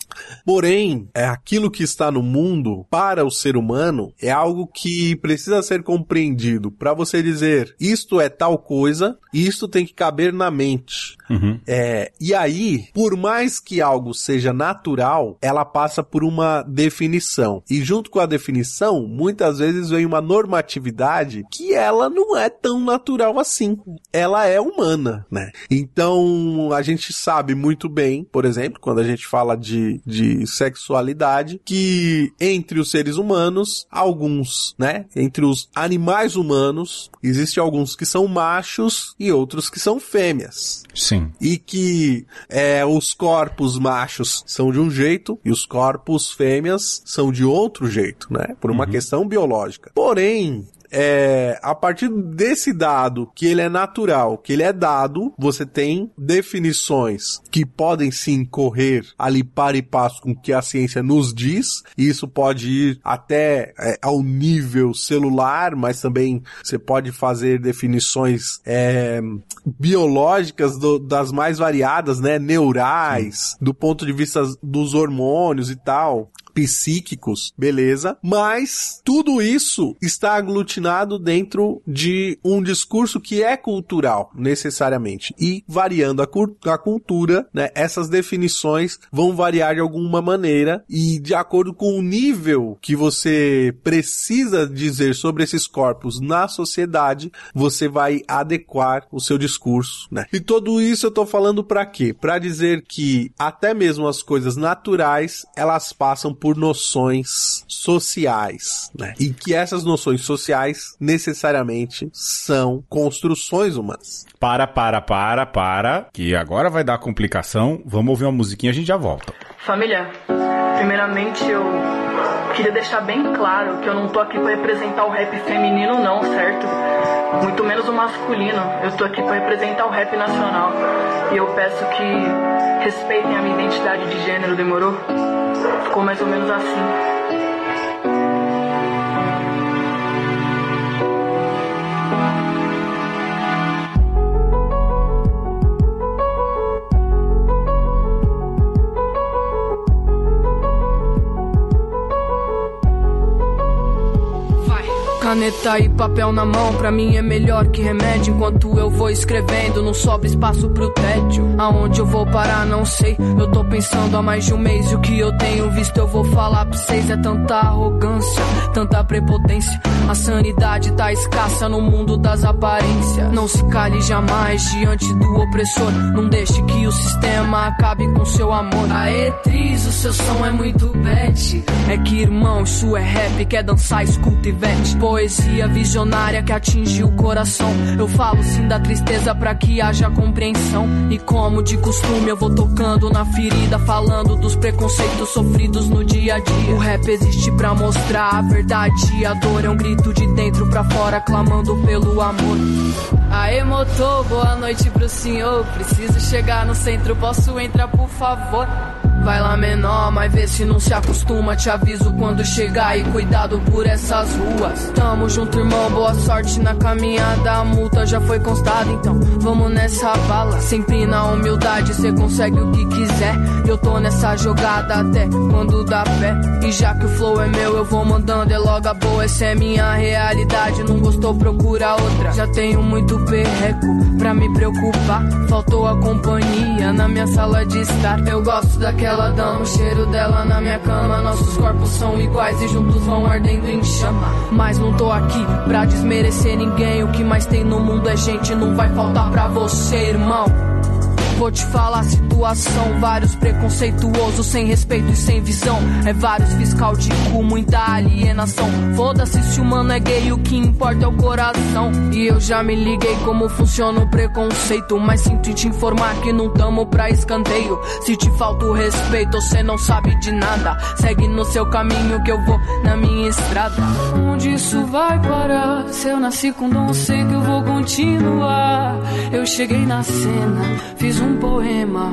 Porém, é aquilo que está no mundo para o ser humano é algo que precisa ser compreendido para você dizer isto é tal coisa, isto tem que caber na mente. Uhum. É, e aí, por mais que algo seja natural, ela passa por uma definição. E junto com a definição, muitas vezes vem uma normatividade que ela não é tão natural assim. Ela é humana, né? Então, a gente sabe muito bem, por exemplo, quando a gente fala de, de sexualidade, que entre os seres humanos, alguns, né? Entre os animais humanos, existem alguns que são machos e outros que são fêmeas. Sim. E que é, os corpos machos são de um jeito e os corpos fêmeas são de outro jeito, né? Por uma uhum. questão biológica. Porém, é, a partir desse dado, que ele é natural, que ele é dado, você tem definições que podem sim correr ali para e passo com o que a ciência nos diz, e isso pode ir até é, ao nível celular, mas também você pode fazer definições é, biológicas do, das mais variadas, né, neurais, do ponto de vista dos hormônios e tal psíquicos, beleza? Mas tudo isso está aglutinado dentro de um discurso que é cultural, necessariamente. E variando a, a cultura, né, essas definições vão variar de alguma maneira e de acordo com o nível que você precisa dizer sobre esses corpos na sociedade, você vai adequar o seu discurso, né? E tudo isso eu tô falando para quê? Para dizer que até mesmo as coisas naturais, elas passam por noções sociais, né? E que essas noções sociais necessariamente são construções humanas. Para, para, para, para, que agora vai dar complicação. Vamos ouvir uma musiquinha, a gente já volta. Família, primeiramente eu queria deixar bem claro que eu não tô aqui para representar o rap feminino não, certo? muito menos o masculino. Eu tô aqui para representar o rap nacional. E eu peço que respeitem a minha identidade de gênero, demorou? Ficou mais ou menos assim. Caneta e papel na mão, pra mim é melhor que remédio. Enquanto eu vou escrevendo, não sobra espaço pro tédio. Aonde eu vou parar, não sei. Eu tô pensando há mais de um mês. E o que eu tenho visto, eu vou falar pra vocês. É tanta arrogância, tanta prepotência. A sanidade tá escassa no mundo das aparências. Não se cale jamais diante do opressor. Não deixe que o sistema acabe com seu amor. Aê, Tris, o seu som é muito bad. É que, irmão, isso é rap. Quer dançar, escuta e vete. Poesia visionária que atinge o coração. Eu falo sim da tristeza pra que haja compreensão. E como de costume, eu vou tocando na ferida. Falando dos preconceitos sofridos no dia a dia. O rap existe pra mostrar a verdade. A dor é um grito de dentro pra fora, clamando pelo amor. Aê, motor, boa noite pro senhor. Preciso chegar no centro, posso entrar, por favor? Vai lá menor, mas vê se não se acostuma. Te aviso quando chegar e cuidado por essas ruas. Tamo junto, irmão, boa sorte na caminhada. A multa já foi constada, então vamos nessa bala. Sempre na humildade, cê consegue o que quiser. Eu tô nessa jogada até quando dá pé. E já que o flow é meu, eu vou mandando. É logo a boa, essa é minha realidade. Não gostou, procura outra. Já tenho muito perreco pra me preocupar. Faltou a companhia na minha sala de estar. Eu gosto daquela ela dama, o cheiro dela na minha cama. Nossos corpos são iguais e juntos vão ardendo em chama. Mas não tô aqui pra desmerecer ninguém. O que mais tem no mundo é gente, não vai faltar pra você, irmão. Vou te falar a situação, vários preconceituosos, sem respeito e sem visão. É vários fiscal de cu, muita alienação. Foda-se se o mano é gay, o que importa é o coração. E eu já me liguei como funciona o preconceito. Mas sinto te informar que não tamo pra escanteio. Se te falta o respeito, você não sabe de nada. Segue no seu caminho que eu vou na minha estrada. Onde isso vai parar? Se eu nasci com dom, sei que eu vou continuar. Eu cheguei na cena, fiz um um poema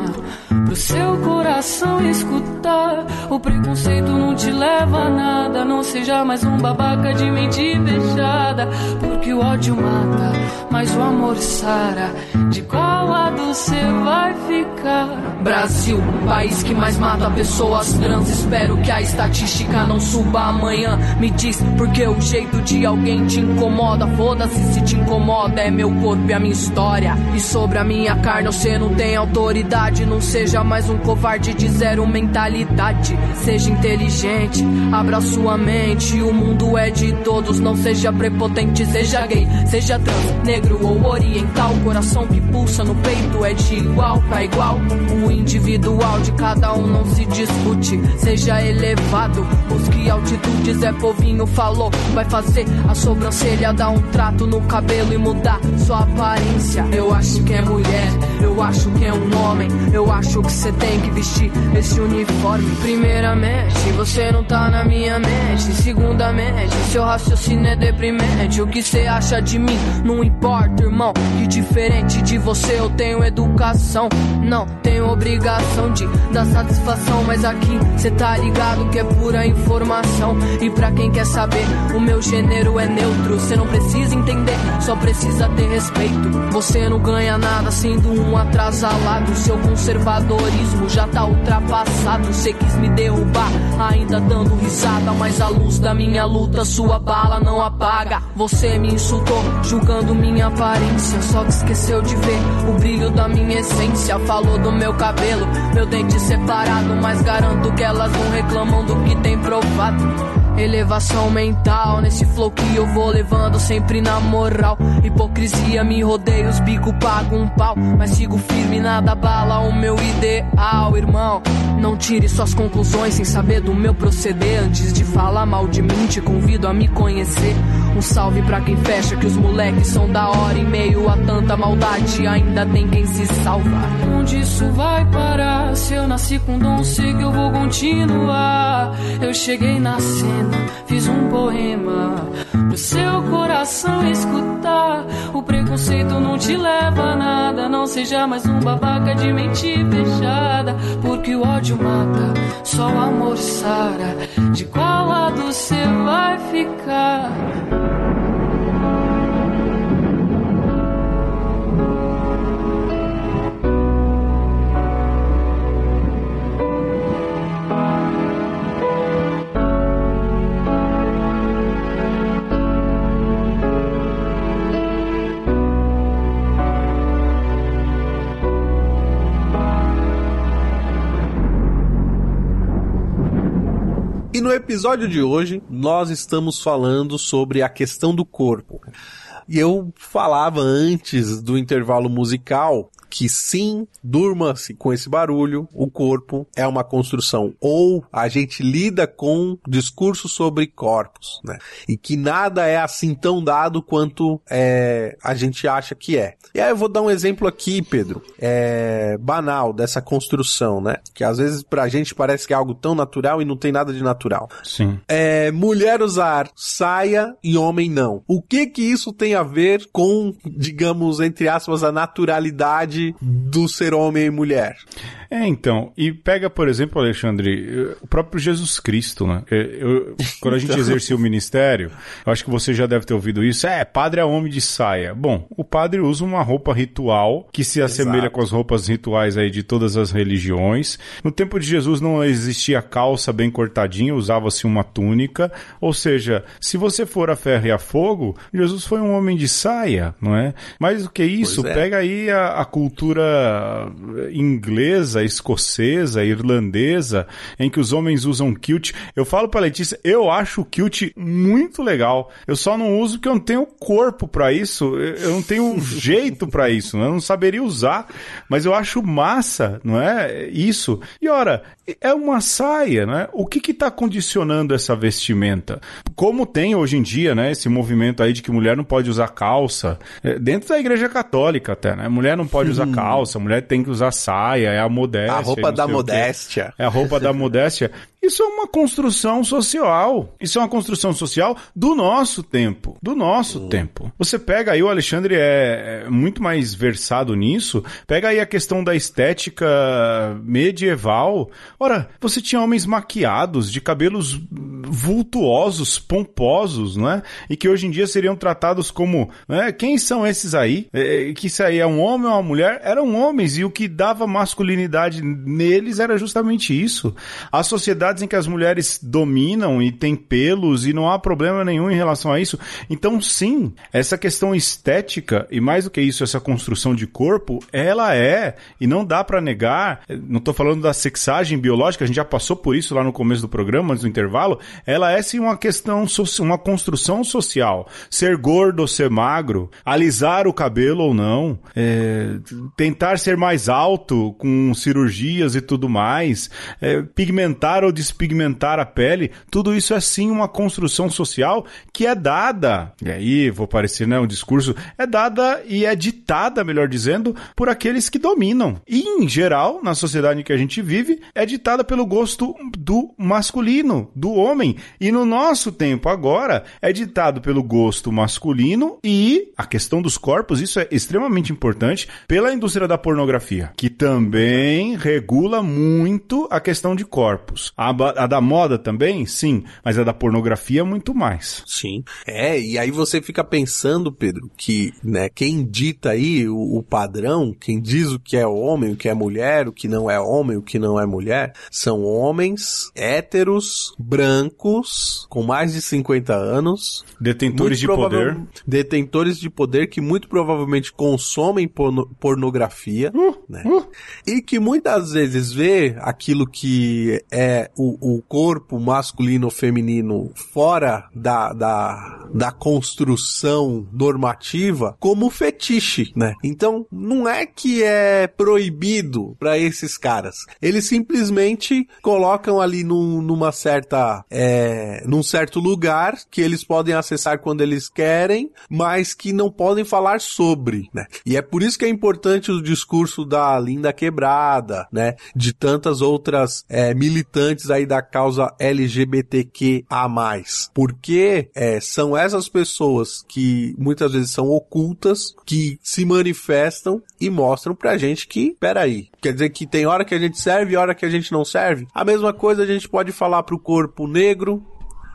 pro seu coração escutar. O preconceito não te leva a nada, não seja mais um babaca de mente fechada. Porque o ódio mata, mas o amor sara. De qual lado você vai ficar? Brasil, país que mais mata pessoas trans. Espero que a estatística não suba amanhã. Me diz porque o jeito de alguém te incomoda. Foda-se se te incomoda, é meu corpo e a minha história. E sobre a minha carne você não tem autoridade. Não seja mais um covarde de zero mentalidade. Seja inteligente, abra sua mente. O mundo é de todos, não seja prepotente. Seja gay, seja trans, negro ou oriental. Coração que pulsa no peito é de igual para igual. O individual de cada um não se discute. Seja elevado, busque altitudes. É povinho falou, vai fazer a sobrancelha dar um trato no cabelo e mudar sua aparência. Eu acho que é mulher, eu acho que é um homem. Eu acho que você tem que vestir esse uniforme. Primeiramente, você não tá na minha mente. Segundamente, seu raciocínio é deprimente. O que você acha de mim não importa, irmão. Que diferente de você eu tenho educação. Não tenho obrigação de dar satisfação, mas aqui cê tá ligado que é pura informação. E pra quem quer saber, o meu gênero é neutro. Cê não precisa entender, só precisa ter respeito. Você não ganha nada sendo um atrasalado. Seu conservadorismo já tá ultrapassado. Cê quis me derrubar, ainda dando risada. Mas a luz da minha luta, sua bala não apaga. Você me insultou, julgando minha aparência. Só que esqueceu de ver o brilho da minha essência. Falou do meu cabelo, meu dente separado. Mas garanto que elas não reclamam do que tem provado. Elevação mental, nesse flow que eu vou levando sempre na moral. Hipocrisia me rodeia, os bico pago um pau. Mas sigo firme, nada bala o meu ideal, irmão. Não tire suas conclusões sem saber do meu proceder. Antes de falar mal de mim, te convido a me conhecer. Um salve pra quem fecha, que os moleques são da hora. Em meio a tanta maldade, ainda tem quem se salva. Onde isso vai parar? se eu nasci com dom, sei que eu vou continuar. Eu cheguei na cena, fiz um poema pro seu coração escutar. O preconceito não te leva a nada, não seja mais um babaca de mente fechada. Porque o ódio mata, só o amor sara. De qual lado você vai ficar? E no episódio de hoje, nós estamos falando sobre a questão do corpo. E eu falava antes do intervalo musical que sim, durma-se com esse barulho, o corpo é uma construção. Ou a gente lida com discurso sobre corpos, né? E que nada é assim tão dado quanto é, a gente acha que é. E aí eu vou dar um exemplo aqui, Pedro, é, banal dessa construção, né? Que às vezes pra gente parece que é algo tão natural e não tem nada de natural. Sim. É, mulher usar saia e homem não. O que que isso tem a ver com, digamos, entre aspas, a naturalidade do ser homem e mulher? É, então, e pega, por exemplo, Alexandre, o próprio Jesus Cristo, né? Eu, quando a gente exercia o ministério, eu acho que você já deve ter ouvido isso, é, padre é homem de saia. Bom, o padre usa uma roupa ritual que se assemelha Exato. com as roupas rituais aí de todas as religiões. No tempo de Jesus não existia calça bem cortadinha, usava-se uma túnica, ou seja, se você for a ferro e a fogo, Jesus foi um homem de saia, não é? Mais do que isso, é. pega aí a, a cultura inglesa, escocesa, irlandesa, em que os homens usam kilt. Eu falo pra Letícia, eu acho o kilt muito legal. Eu só não uso porque eu não tenho corpo pra isso, eu não tenho jeito pra isso, né? eu não saberia usar, mas eu acho massa, não é? Isso. E ora, é uma saia, né? O que que tá condicionando essa vestimenta? Como tem hoje em dia, né, esse movimento aí de que mulher não pode usar calça, é, dentro da igreja católica até, né? Mulher não pode usar calça, mulher tem que usar saia, é a modéstia. A roupa da modéstia. É a roupa da modéstia. Isso é uma construção social. Isso é uma construção social do nosso tempo. Do nosso tempo. Você pega aí, o Alexandre é, é muito mais versado nisso. Pega aí a questão da estética medieval. Ora, você tinha homens maquiados, de cabelos vultuosos, pomposos, não é? E que hoje em dia seriam tratados como, né? Quem são esses aí? É, que isso aí é um homem ou uma mulher? Eram homens e o que dava masculinidade neles era justamente isso. As sociedades em que as mulheres dominam e têm pelos e não há problema nenhum em relação a isso. Então, sim, essa questão estética e mais do que isso, essa construção de corpo, ela é e não dá pra negar. Não tô falando da sexagem biológica, a gente já passou por isso lá no começo do programa, antes do intervalo. Ela é sim uma questão, uma construção social. Ser gordo ou ser magro, alisar o cabelo ou não, é, tentar ser mais alto com cirurgias e tudo mais, é, pigmentar ou despigmentar a pele, tudo isso é sim uma construção social que é dada, e aí vou parecer né, um discurso, é dada e é ditada, melhor dizendo, por aqueles que dominam. E em geral, na sociedade em que a gente vive, é ditada pelo gosto do masculino, do homem. E no nosso tempo agora, é ditado pelo gosto masculino e a questão dos corpos, isso é extremamente importante, pela indústria da pornografia, que também regula muito a questão de corpos. A, da moda também, sim, mas a da pornografia muito mais. Sim. É, e aí você fica pensando, Pedro, que, né, quem dita aí o, o padrão, quem diz o que é homem, o que é mulher, o que não é homem, o que não é mulher, são homens héteros, brancos, com mais de 50 anos, Detentores de poder. Detentores de poder que muito provavelmente consomem porno- pornografia, né? E que muitas vezes vê aquilo que é o, o corpo masculino ou feminino fora da, da, da construção normativa como fetiche, né? Então, não é que é proibido para esses caras. Eles simplesmente colocam ali num- numa certa é, num certo lugar que eles podem acessar quando eles querem, mas que não podem falar sobre, né? E é por isso que é importante o discurso da Linda Quebrada, né? De tantas outras é, militantes aí da causa LGBTQA+. Porque é, são essas pessoas que muitas vezes são ocultas, que se manifestam e mostram pra gente que, peraí, quer dizer que tem hora que a gente serve e hora que a gente não serve? A mesma coisa a gente pode falar pro corpo negro,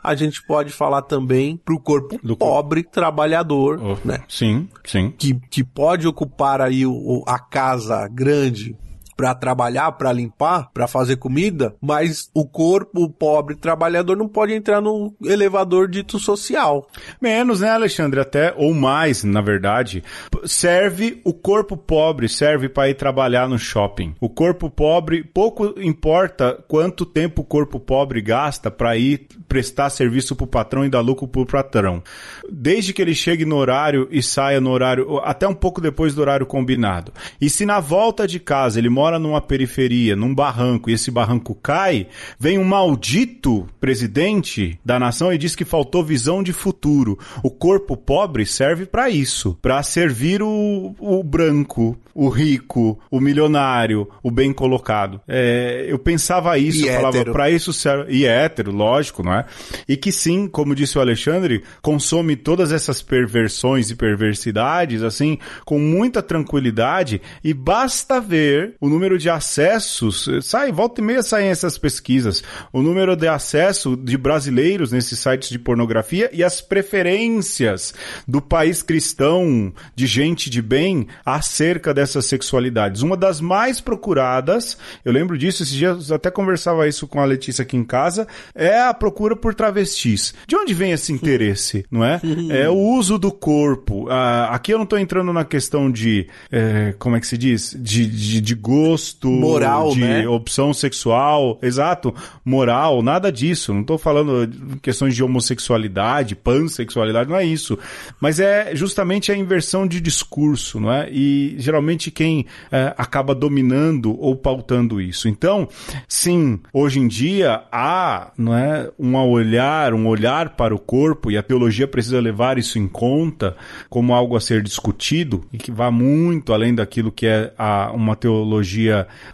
a gente pode falar também pro corpo Do pobre, trabalhador, Oh, né? Sim, sim. Que, que pode ocupar aí o- a casa grande para trabalhar, para limpar, para fazer comida, mas o corpo pobre trabalhador não pode entrar no elevador dito social. Menos, né, Alexandre? Até, ou mais, na verdade. Serve, o corpo pobre serve para ir trabalhar no shopping. O corpo pobre, pouco importa quanto tempo o corpo pobre gasta para ir prestar serviço pro patrão e dar lucro pro patrão. Desde que ele chegue no horário e saia no horário, até um pouco depois do horário combinado. E se na volta de casa ele mora numa periferia, num barranco, e esse barranco cai, vem um maldito presidente da nação e diz que faltou visão de futuro. O corpo pobre serve para isso, para servir o, o branco, o rico, o milionário, o bem colocado. É, eu pensava isso, E eu falava, para isso serve. E é hétero, lógico, não é? E que sim, como disse o Alexandre, consome todas essas perversões e perversidades, assim, com muita tranquilidade, e basta ver o número de acessos, sai, volta e meia saem essas pesquisas, o número de acesso de brasileiros nesses sites de pornografia e as preferências do país cristão, de gente de bem, acerca dessas sexualidades. Uma das mais procuradas, eu lembro disso, esses dias até conversava isso com a Letícia aqui em casa, é a procura por travestis. De onde vem esse interesse, não é? É o uso do corpo. Ah, aqui eu não estou entrando na questão de, eh, como é que se diz? De, de, de gosto, Moral, de né? opção sexual, exato, moral, nada disso. Não estou falando de questões de homossexualidade, pansexualidade, não é isso. Mas é justamente a inversão de discurso, não é? E geralmente quem eh, acaba dominando ou pautando isso. Então, sim, hoje em dia há, não é, um olhar, um olhar para o corpo e a teologia precisa levar isso em conta como algo a ser discutido e que vá muito além daquilo que é a, uma teologia,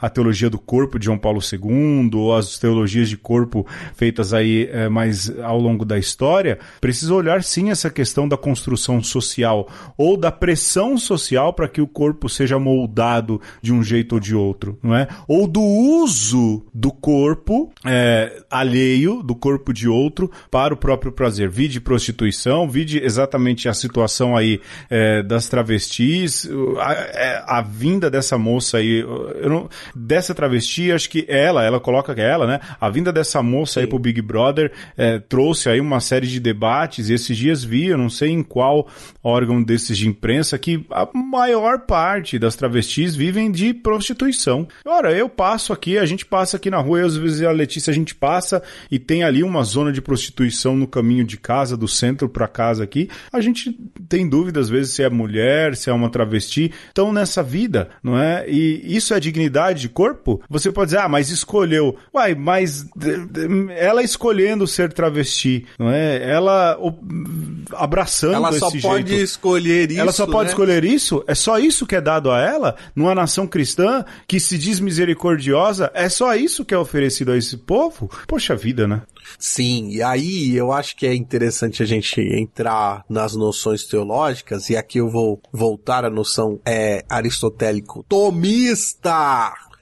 a teologia do corpo de João Paulo II ou as teologias de corpo feitas aí eh, mais ao longo da história, precisa olhar sim essa questão da construção social ou da pressão social para que o corpo seja moldado de um jeito ou de outro, não é? Ou do uso do corpo eh, alheio, do corpo de outro, para o próprio prazer. Vide prostituição, vide exatamente a situação aí eh, das travestis, a, é, a vinda dessa moça aí, eu não, dessa travesti, acho que ela, ela coloca que é ela, né? A vinda dessa moça aí pro Big Brother eh, trouxe aí uma série de debates, e esses dias vi, eu não sei em qual órgão desses de imprensa, que a maior parte das travestis vivem de prostituição. Ora, eu passo aqui, a gente passa aqui na rua, eu, às vezes a Letícia a gente passa e tem ali uma zona de prostituição no caminho de casa, do centro para casa aqui. A gente tem dúvida às vezes se é mulher, se é uma travesti. Então nessa vida, não é? E isso é dignidade de corpo? Você pode dizer, ah, mas escolheu. Uai, mas ela escolhendo ser travesti, não é? Ela o- abraçando Ela esse só jeito. pode escolher isso. Ela só pode né? escolher isso? É só isso que é dado a ela? Numa nação cristã que se diz misericordiosa? É só isso que é oferecido a esse povo? Poxa vida, né? Sim, e aí eu acho que é interessante a gente entrar nas noções teológicas, e aqui eu vou voltar à noção é, aristotélico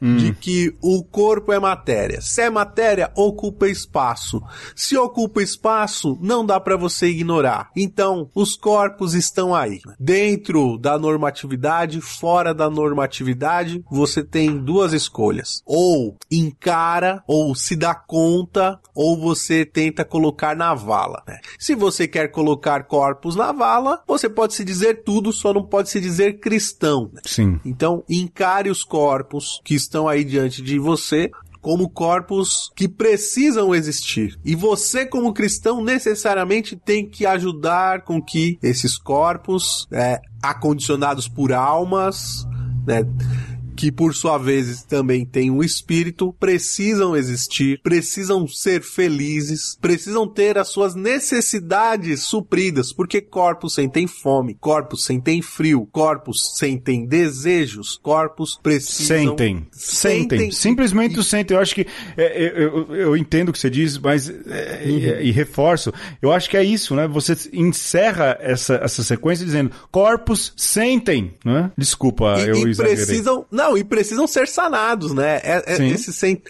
tomista. De que o corpo é matéria. Se é matéria, ocupa espaço. Se ocupa espaço, não dá para você ignorar. Então, os corpos estão aí. Dentro da normatividade, fora da normatividade, você tem duas escolhas. Ou encara, ou se dá conta, ou você tenta colocar na vala. né? Se você quer colocar corpos na vala, você pode se dizer tudo, só não pode se dizer cristão. né? Sim. Então, encare os corpos que estão aí diante de você como corpos que precisam existir. E você, como cristão, necessariamente tem que ajudar com que esses corpos, é, acondicionados por almas, né, que por sua vez também têm um espírito, precisam existir, precisam ser felizes, precisam ter as suas necessidades supridas, porque corpos sentem fome, corpos sentem frio, corpos sentem desejos, corpos precisam... Sentem, sentem, sentem. simplesmente e... sentem. Eu acho que, é, é, eu, eu, entendo o que você diz, mas, é, uhum. e, e reforço, eu acho que é isso, né? Você encerra essa, essa sequência dizendo, corpos sentem, né? Desculpa, e, eu e precisam, não, e precisam ser sanados, né? É, é, esses, sen,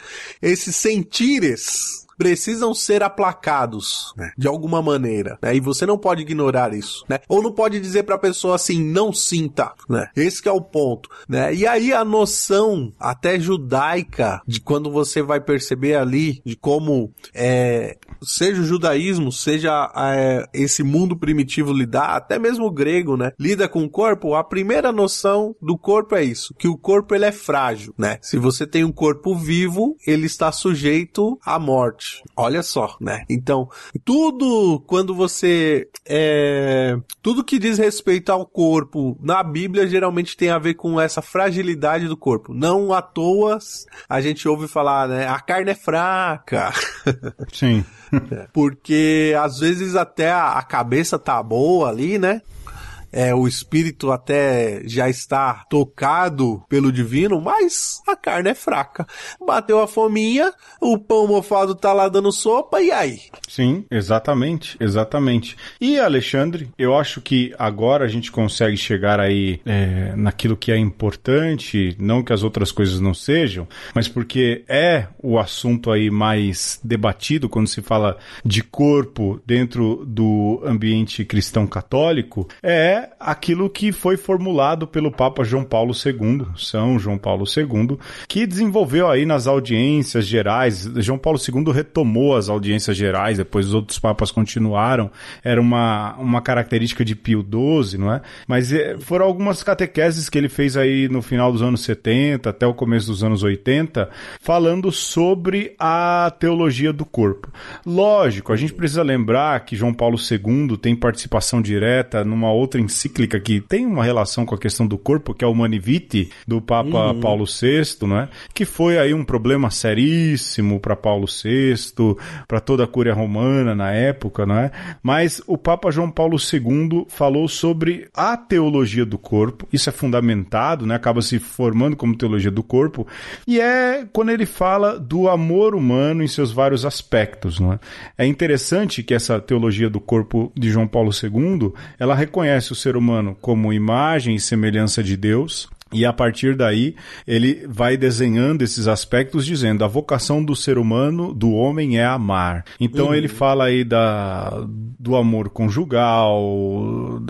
esses sentires precisam ser aplacados, né? De alguma maneira, né? E você não pode ignorar isso, né? Ou não pode dizer para a pessoa assim, não sinta, né? Esse é o ponto, né? E aí a noção até judaica de quando você vai perceber ali de como é, seja o judaísmo, seja é, esse mundo primitivo lidar, até mesmo o grego, né? Lida com o corpo, a primeira noção do corpo é isso, que o corpo ele é frágil, né? Se você tem um corpo vivo, ele está sujeito à morte. Olha só, né? Então, tudo quando você é, tudo que diz respeito ao corpo na Bíblia geralmente tem a ver com essa fragilidade do corpo. Não à toa a gente ouve falar, né? A carne é fraca. Sim. Porque às vezes até a cabeça tá boa ali, né? É, o espírito até já está tocado pelo divino, mas a carne é fraca. Bateu a fominha, o pão mofado tá lá dando sopa, e aí? Sim, exatamente, exatamente. E Alexandre, eu acho que agora a gente consegue chegar aí é, naquilo que é importante, não que as outras coisas não sejam, mas porque é o assunto aí mais debatido quando se fala de corpo dentro do ambiente cristão católico, é aquilo que foi formulado pelo Papa João Paulo II, São João Paulo II, que desenvolveu aí nas audiências gerais. João Paulo II retomou as audiências gerais, depois os outros papas continuaram. Era uma, uma característica de Pio XII, não é? Mas é, foram algumas catequeses que ele fez aí no final dos anos 70 até o começo dos anos 80, falando sobre a teologia do corpo. Lógico, a gente precisa lembrar que João Paulo II tem participação direta numa outra encíclica que tem uma relação com a questão do corpo, que é o Manivite, do Papa uhum. Paulo VI, não é? Que foi aí um problema seríssimo para Paulo VI, para toda a Cúria Romana na época, não é? Mas o Papa João Paulo II falou sobre a teologia do corpo, isso é fundamentado, né? Acaba se formando como teologia do corpo, e é quando ele fala do amor humano em seus vários aspectos, não é? É interessante que essa teologia do corpo de João Paulo II, ela reconhece o ser humano como imagem e semelhança de Deus, e a partir daí, ele vai desenhando esses aspectos, dizendo a vocação do ser humano, do homem, é amar. Então uhum. ele fala aí da, do amor conjugal,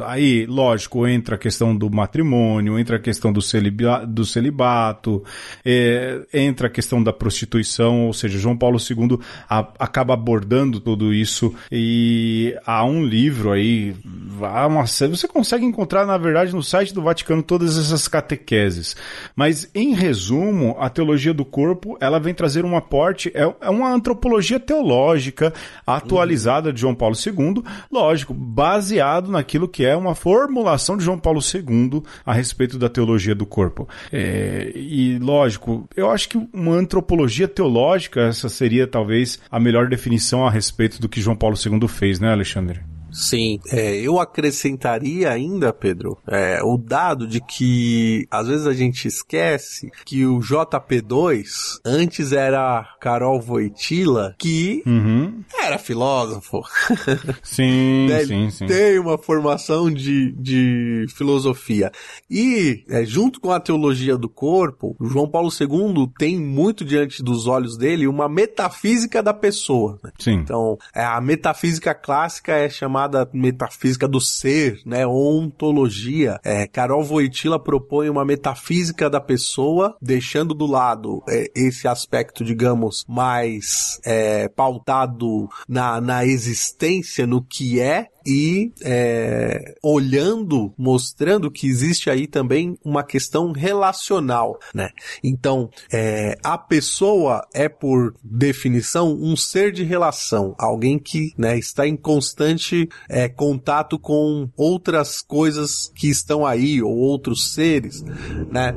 aí, lógico, entra a questão do matrimônio, entra a questão do, celiba, do celibato, é, entra a questão da prostituição, ou seja, João Paulo II a, acaba abordando tudo isso e há um livro aí, há uma, você consegue encontrar, na verdade, no site do Vaticano todas essas catequeses catequeses. Mas, em resumo, a teologia do corpo, ela vem trazer um aporte, é, é uma antropologia teológica atualizada de João Paulo II, lógico, baseado naquilo que é uma formulação de João Paulo II a respeito da teologia do corpo. É, e, lógico, eu acho que uma antropologia teológica, essa seria talvez a melhor definição a respeito do que João Paulo II fez, né, Alexandre? Sim, é, eu acrescentaria ainda, Pedro, é, o dado de que às vezes a gente esquece que o JP2 antes era Carol Voitila, que uhum. era filósofo. Sim, sim, sim. Tem uma formação de, de filosofia. E, é, junto com a teologia do corpo, João Paulo II tem muito diante dos olhos dele uma metafísica da pessoa. Né? Sim. Então, é, a metafísica clássica é chamada chamada metafísica do ser, né? Ontologia. É, Carol Voitila propõe uma metafísica da pessoa, deixando do lado é, esse aspecto, digamos, mais é, pautado na, na existência, no que é, e é, olhando, mostrando que existe aí também uma questão relacional, né? Então, é, a pessoa é por definição um ser de relação, alguém que né, está em constante é, contato com outras coisas que estão aí ou outros seres, né?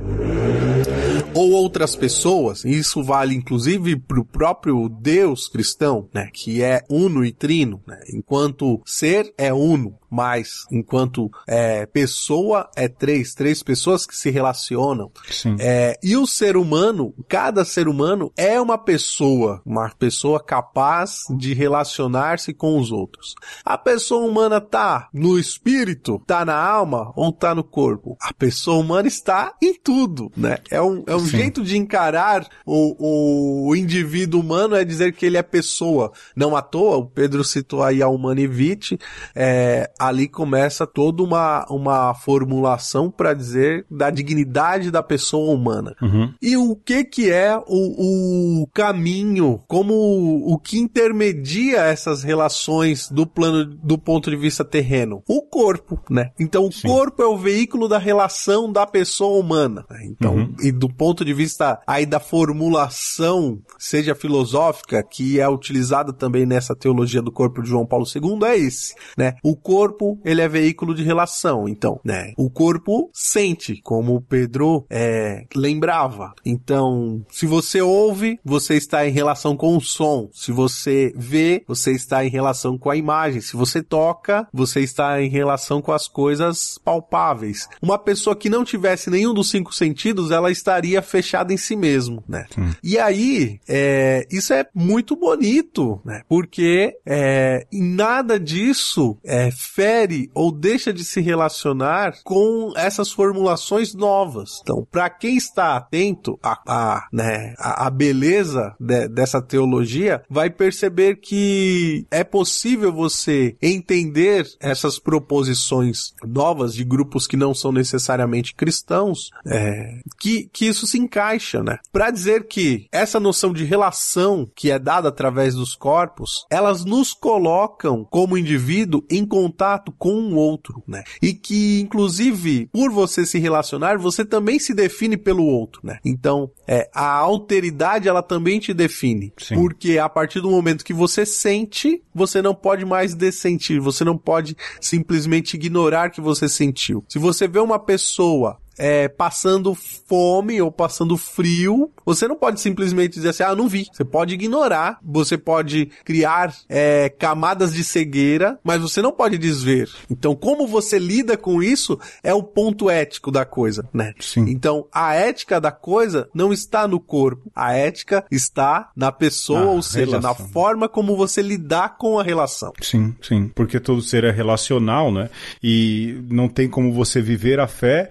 ou outras pessoas, isso vale inclusive para o próprio Deus cristão, né, que é uno e trino, né, enquanto ser é uno, mas enquanto é, pessoa é três, três pessoas que se relacionam. Sim. É, e o ser humano, cada ser humano é uma pessoa, uma pessoa capaz de relacionar-se com os outros. A pessoa humana tá no espírito, tá na alma ou tá no corpo? A pessoa humana está em tudo, né? É um, é um jeito de encarar o, o indivíduo humano é dizer que ele é pessoa. Não à toa, o Pedro citou aí a Humanivite, é, ali começa toda uma, uma formulação para dizer da dignidade da pessoa humana. Uhum. E o que que é o, o caminho, como o, o que intermedia essas relações do plano, do ponto de vista terreno? O corpo, né? Então o Sim. corpo é o veículo da relação da pessoa humana. né? Então, Uhum. e do ponto de vista aí da formulação, seja filosófica, que é utilizada também nessa teologia do corpo de João Paulo II, é esse, né? O corpo, ele é veículo de relação, então, né? O corpo sente, como o Pedro é, lembrava. Então, se você ouve, você está em relação com o som. Se você vê, você está em relação com a imagem. Se você toca, você está em relação com as coisas palpáveis. Uma pessoa que não tivesse nenhum dos cinco sentidos, ela estaria fechada em si mesmo, né? E aí, é, isso é muito bonito, né? Porque é, nada disso é, fere ou deixa de se relacionar com essas formulações novas. Então, para quem está atento à, né, à beleza de- dessa teologia, vai perceber que é possível você entender essas proposições novas de grupos que não são necessariamente cristãos, é, que, que isso se encaixa, né? Para dizer que essa noção de relação que é dada através dos corpos, elas nos colocam como indivíduo em contato com o outro, né? E que, inclusive, por você se relacionar, você também se define pelo outro, né? Então, é, a alteridade, ela também te define. Sim. Porque a partir do momento que você sente, você não pode mais dessentir, você não pode simplesmente ignorar que você sentiu. Se você vê uma pessoa é, passando fome ou passando frio, você não pode simplesmente dizer assim, ah, não vi. Você pode ignorar, você pode criar é, camadas de cegueira, mas você não pode desver. Então, como você lida com isso é o ponto ético da coisa, né? Sim. Então, a ética da coisa não está no corpo. A ética está na pessoa, Na ou seja, na relação. forma como você lidar com a relação. Sim, sim, porque todo ser é relacional, né? E não tem como você viver a fé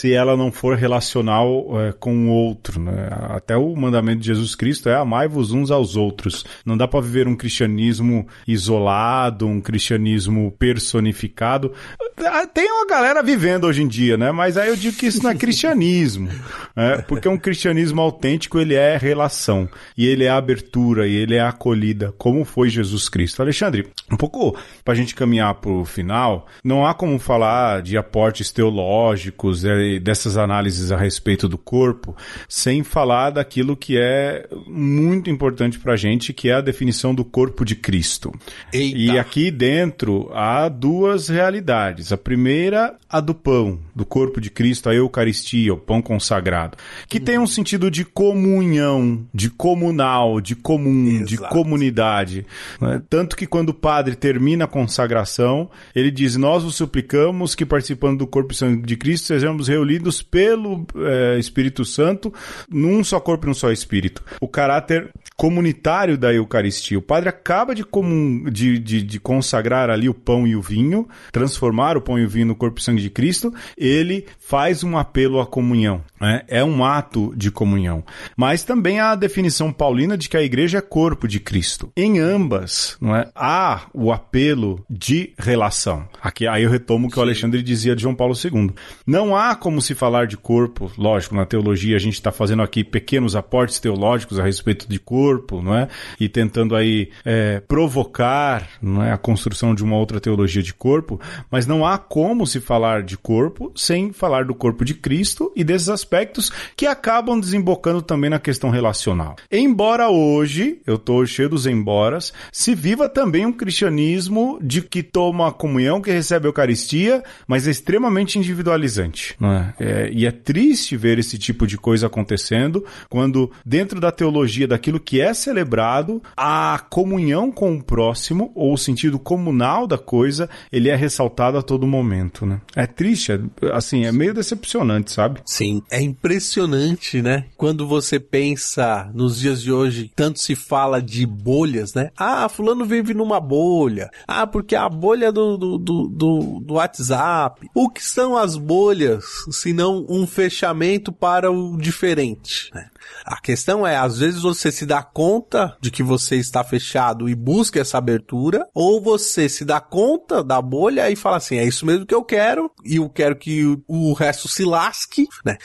se ela não for relacional é, com o outro, né? Até o mandamento de Jesus Cristo é amai-vos uns aos outros. Não dá para viver um cristianismo isolado, um cristianismo personificado. Ah, Tem uma galera vivendo hoje em dia, né? Mas aí eu digo que isso não é cristianismo, né? Porque um cristianismo autêntico ele é relação e ele é abertura e ele é acolhida, como foi Jesus Cristo. Alexandre, um pouco pra gente caminhar pro final, não há como falar de aportes teológicos dessas análises a respeito do corpo sem falar daquilo que é muito importante pra gente, que é a definição do corpo de Cristo. Eita. E aqui dentro há duas realidades. A primeira, a do pão, do corpo de Cristo, a Eucaristia, o pão consagrado, que tem um sentido de comunhão, de comunal, de comum, de Exato. comunidade. né? Tanto que quando o padre termina a consagração, ele diz: Nós vos suplicamos que, participando do corpo e sangue de Cristo, sejamos reunidos pelo eh, Espírito Santo num só corpo e num só Espírito. O caráter comunitário da Eucaristia. O padre acaba de, comun, de, de, de consagrar ali o pão e o vinho, transformar o pão e o vinho no corpo e sangue de Cristo, ele faz um apelo à comunhão. né? É um ato de comunhão. Mas também há a definição paulina de que a igreja é corpo de Cristo. Em ambas, não é? há o apelo de relação. Aqui aí eu retomo o que o Alexandre dizia de João Paulo II. Não há como se falar de corpo, lógico, na teologia a gente está fazendo aqui pequenos aportes teológicos a respeito de corpo, não é? E tentando aí é, provocar não é, a construção de uma outra teologia de corpo, mas não há como se falar de corpo sem falar do corpo de Cristo e desses aspectos que acabam desembocando também na questão relacional. Embora hoje, eu estou cheio dos emboras, se viva também um cristianismo de que toma a comunhão, que recebe a Eucaristia, mas é extremamente individualizante. Não é? É, e é triste ver esse tipo de coisa acontecendo quando, dentro da teologia daquilo que é celebrado, a comunhão com o próximo, ou o sentido comunal da coisa, ele é ressaltado a todo momento, né? É triste, é, assim, é meio decepcionante, sabe? Sim, é impressionante, né? Quando você pensa nos dias de hoje, tanto se fala de bolhas, né? Ah, fulano vive numa bolha. Ah, porque a bolha do, do, do, do WhatsApp. O que são as bolhas, se não um fechamento para o diferente, né? A questão é, às vezes você se dá conta de que você está fechado e busca essa abertura, ou você se dá conta da bolha e fala assim, é isso mesmo que eu quero, e eu quero que o resto se lasque, né?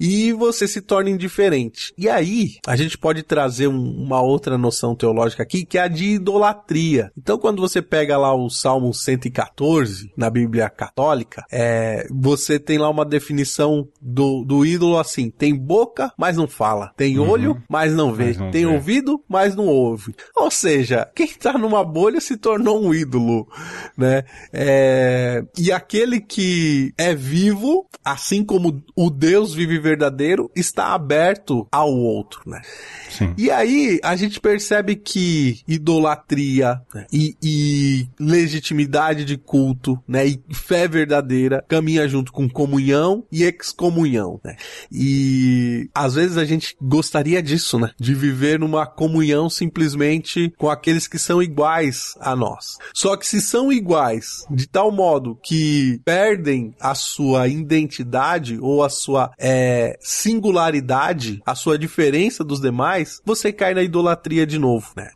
E você se torna indiferente. E aí, a gente pode trazer um, uma outra noção teológica aqui, que é a de idolatria. Então, quando você pega lá o Salmo 114, na Bíblia Católica, é, você tem lá uma definição do, do ídolo assim, tem boca, mas não fala. Tem uhum. olho, mas não vê. Mas não tem vê. ouvido, mas não ouve. Ou seja, quem tá numa bolha se tornou um ídolo, né? É... E aquele que é vivo, assim como o Deus vive verdadeiro, está aberto ao outro, né? Sim. E aí a gente percebe que idolatria né? e, e legitimidade de culto, né? E fé verdadeira caminha junto com comunhão e excomunhão, né? E às vezes a gente gostaria disso, né? De viver numa comunhão simplesmente com aqueles que são iguais a nós. Só que se são iguais de tal modo que perdem a sua identidade ou a sua é, singularidade, a sua diferença dos demais, você cai na idolatria de novo, né?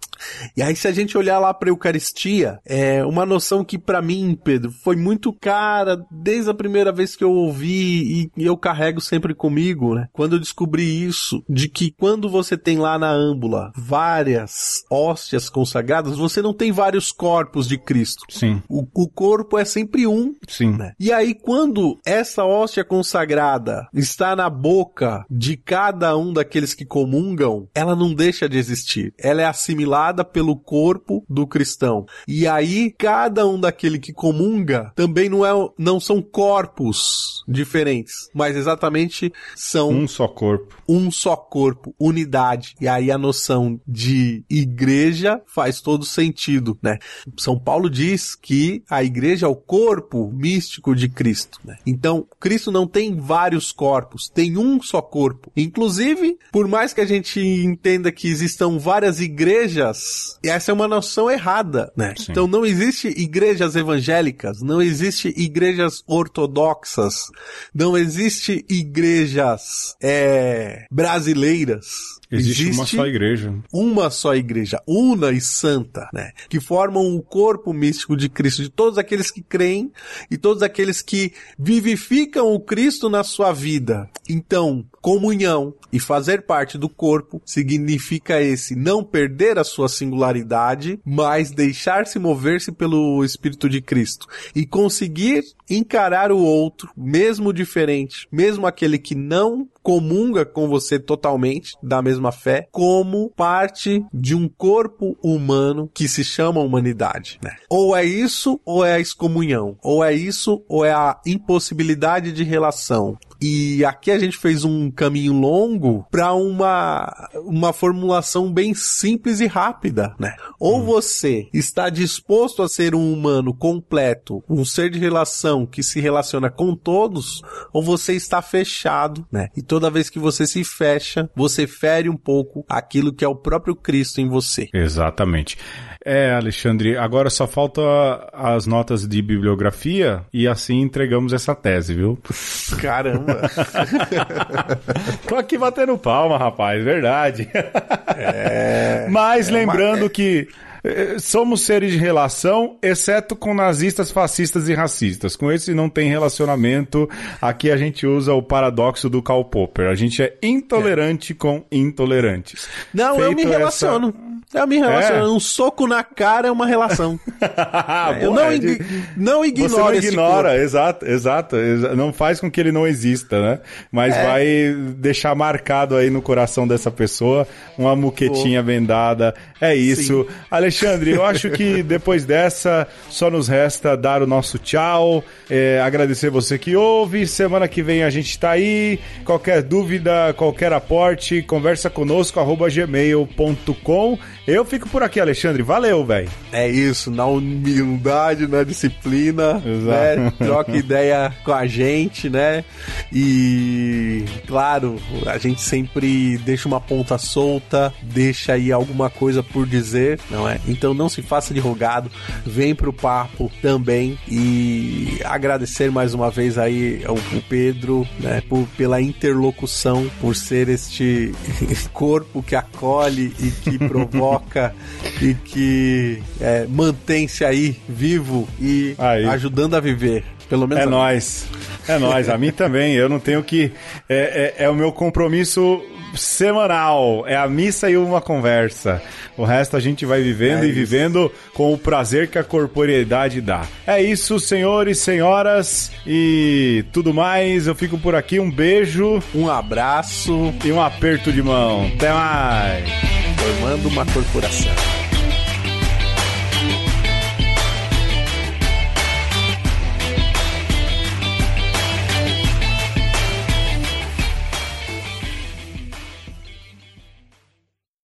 E aí, se a gente olhar lá para a Eucaristia, é uma noção que para mim, Pedro, foi muito cara desde a primeira vez que eu ouvi e eu carrego sempre comigo, né? Quando eu descobri isso, de que quando você tem lá na âmbula várias hóstias consagradas, você não tem vários corpos de Cristo. Sim. O, o corpo é sempre um. Sim. Né? E aí, quando essa hóstia consagrada está na boca de cada um daqueles que comungam, ela não deixa de existir. Ela é assimilada pelo corpo do cristão. E aí, cada um daquele que comunga também não, é, não são corpos diferentes, mas exatamente são um só corpo. Um só corpo, unidade. E aí a noção de igreja faz todo sentido, né? São Paulo diz que a igreja é o corpo místico de Cristo, né? Então, Cristo não tem vários corpos, tem um só corpo. Inclusive, por mais que a gente entenda que existam várias igrejas e essa é uma noção errada, né? Sim. Então não existe igrejas evangélicas, não existe igrejas ortodoxas, não existe igrejas é, brasileiras. Existe, Existe, uma só igreja. Uma só igreja, una e santa, né? Que formam o corpo místico de Cristo, de todos aqueles que creem e todos aqueles que vivificam o Cristo na sua vida. Então, comunhão e fazer parte do corpo significa esse não perder a sua singularidade, mas deixar-se mover-se pelo Espírito de Cristo e conseguir encarar o outro, mesmo diferente, mesmo aquele que não comunga com você totalmente da mesma fé, como parte de um corpo humano que se chama humanidade. Né? Ou é isso, ou é a excomunhão. Ou é isso, ou é a impossibilidade de relação. E aqui a gente fez um caminho longo para uma, uma formulação bem simples e rápida, né? Ou hum. você está disposto a ser um humano completo, um ser de relação que se relaciona com todos, ou você está fechado, né? E toda vez que você se fecha, você fere um pouco aquilo que é o próprio Cristo em você. Exatamente. É, Alexandre, agora só falta as notas de bibliografia e assim entregamos essa tese, viu? Caramba! Tô aqui batendo palma, rapaz, verdade. É, Mas é lembrando uma... que eh, somos seres de relação, exceto com nazistas, fascistas e racistas. Com esse não tem relacionamento. Aqui a gente usa o paradoxo do Karl Popper. A gente é intolerante é. com intolerantes. Não, Feito eu me relaciono. É a minha relação. É. Um soco na cara é uma relação. é, eu não, ig não ignoro Você não ignora, exato, exato. Não faz com que ele não exista, né? Mas é. vai deixar marcado aí no coração dessa pessoa uma muquetinha Pô. vendada. É isso. Sim. Alexandre, eu acho que depois dessa só nos resta dar o nosso tchau, é, agradecer você que ouve. Semana que vem a gente tá aí. Qualquer dúvida, qualquer aporte, conversa conosco, arroba gmail.com. Eu fico por aqui, Alexandre. Valeu, velho. É isso, na humildade, na disciplina, né? Troca ideia com a gente, né? E claro, a gente sempre deixa uma ponta solta, deixa aí alguma coisa por dizer, não é? Então não se faça de rogado, vem pro papo também e agradecer mais uma vez aí ao, ao Pedro, né, por, pela interlocução, por ser este corpo que acolhe e que provoca toca e que é, mantém-se aí vivo e aí. ajudando a viver. Pelo menos é nós. É nós. A mim também. Eu não tenho que. É, é, é o meu compromisso semanal. É a missa e uma conversa. O resto a gente vai vivendo é e vivendo com o prazer que a corporeidade dá. É isso, senhores, senhoras e tudo mais. Eu fico por aqui. Um beijo, um abraço e um aperto de mão. Até mais formando uma corporação.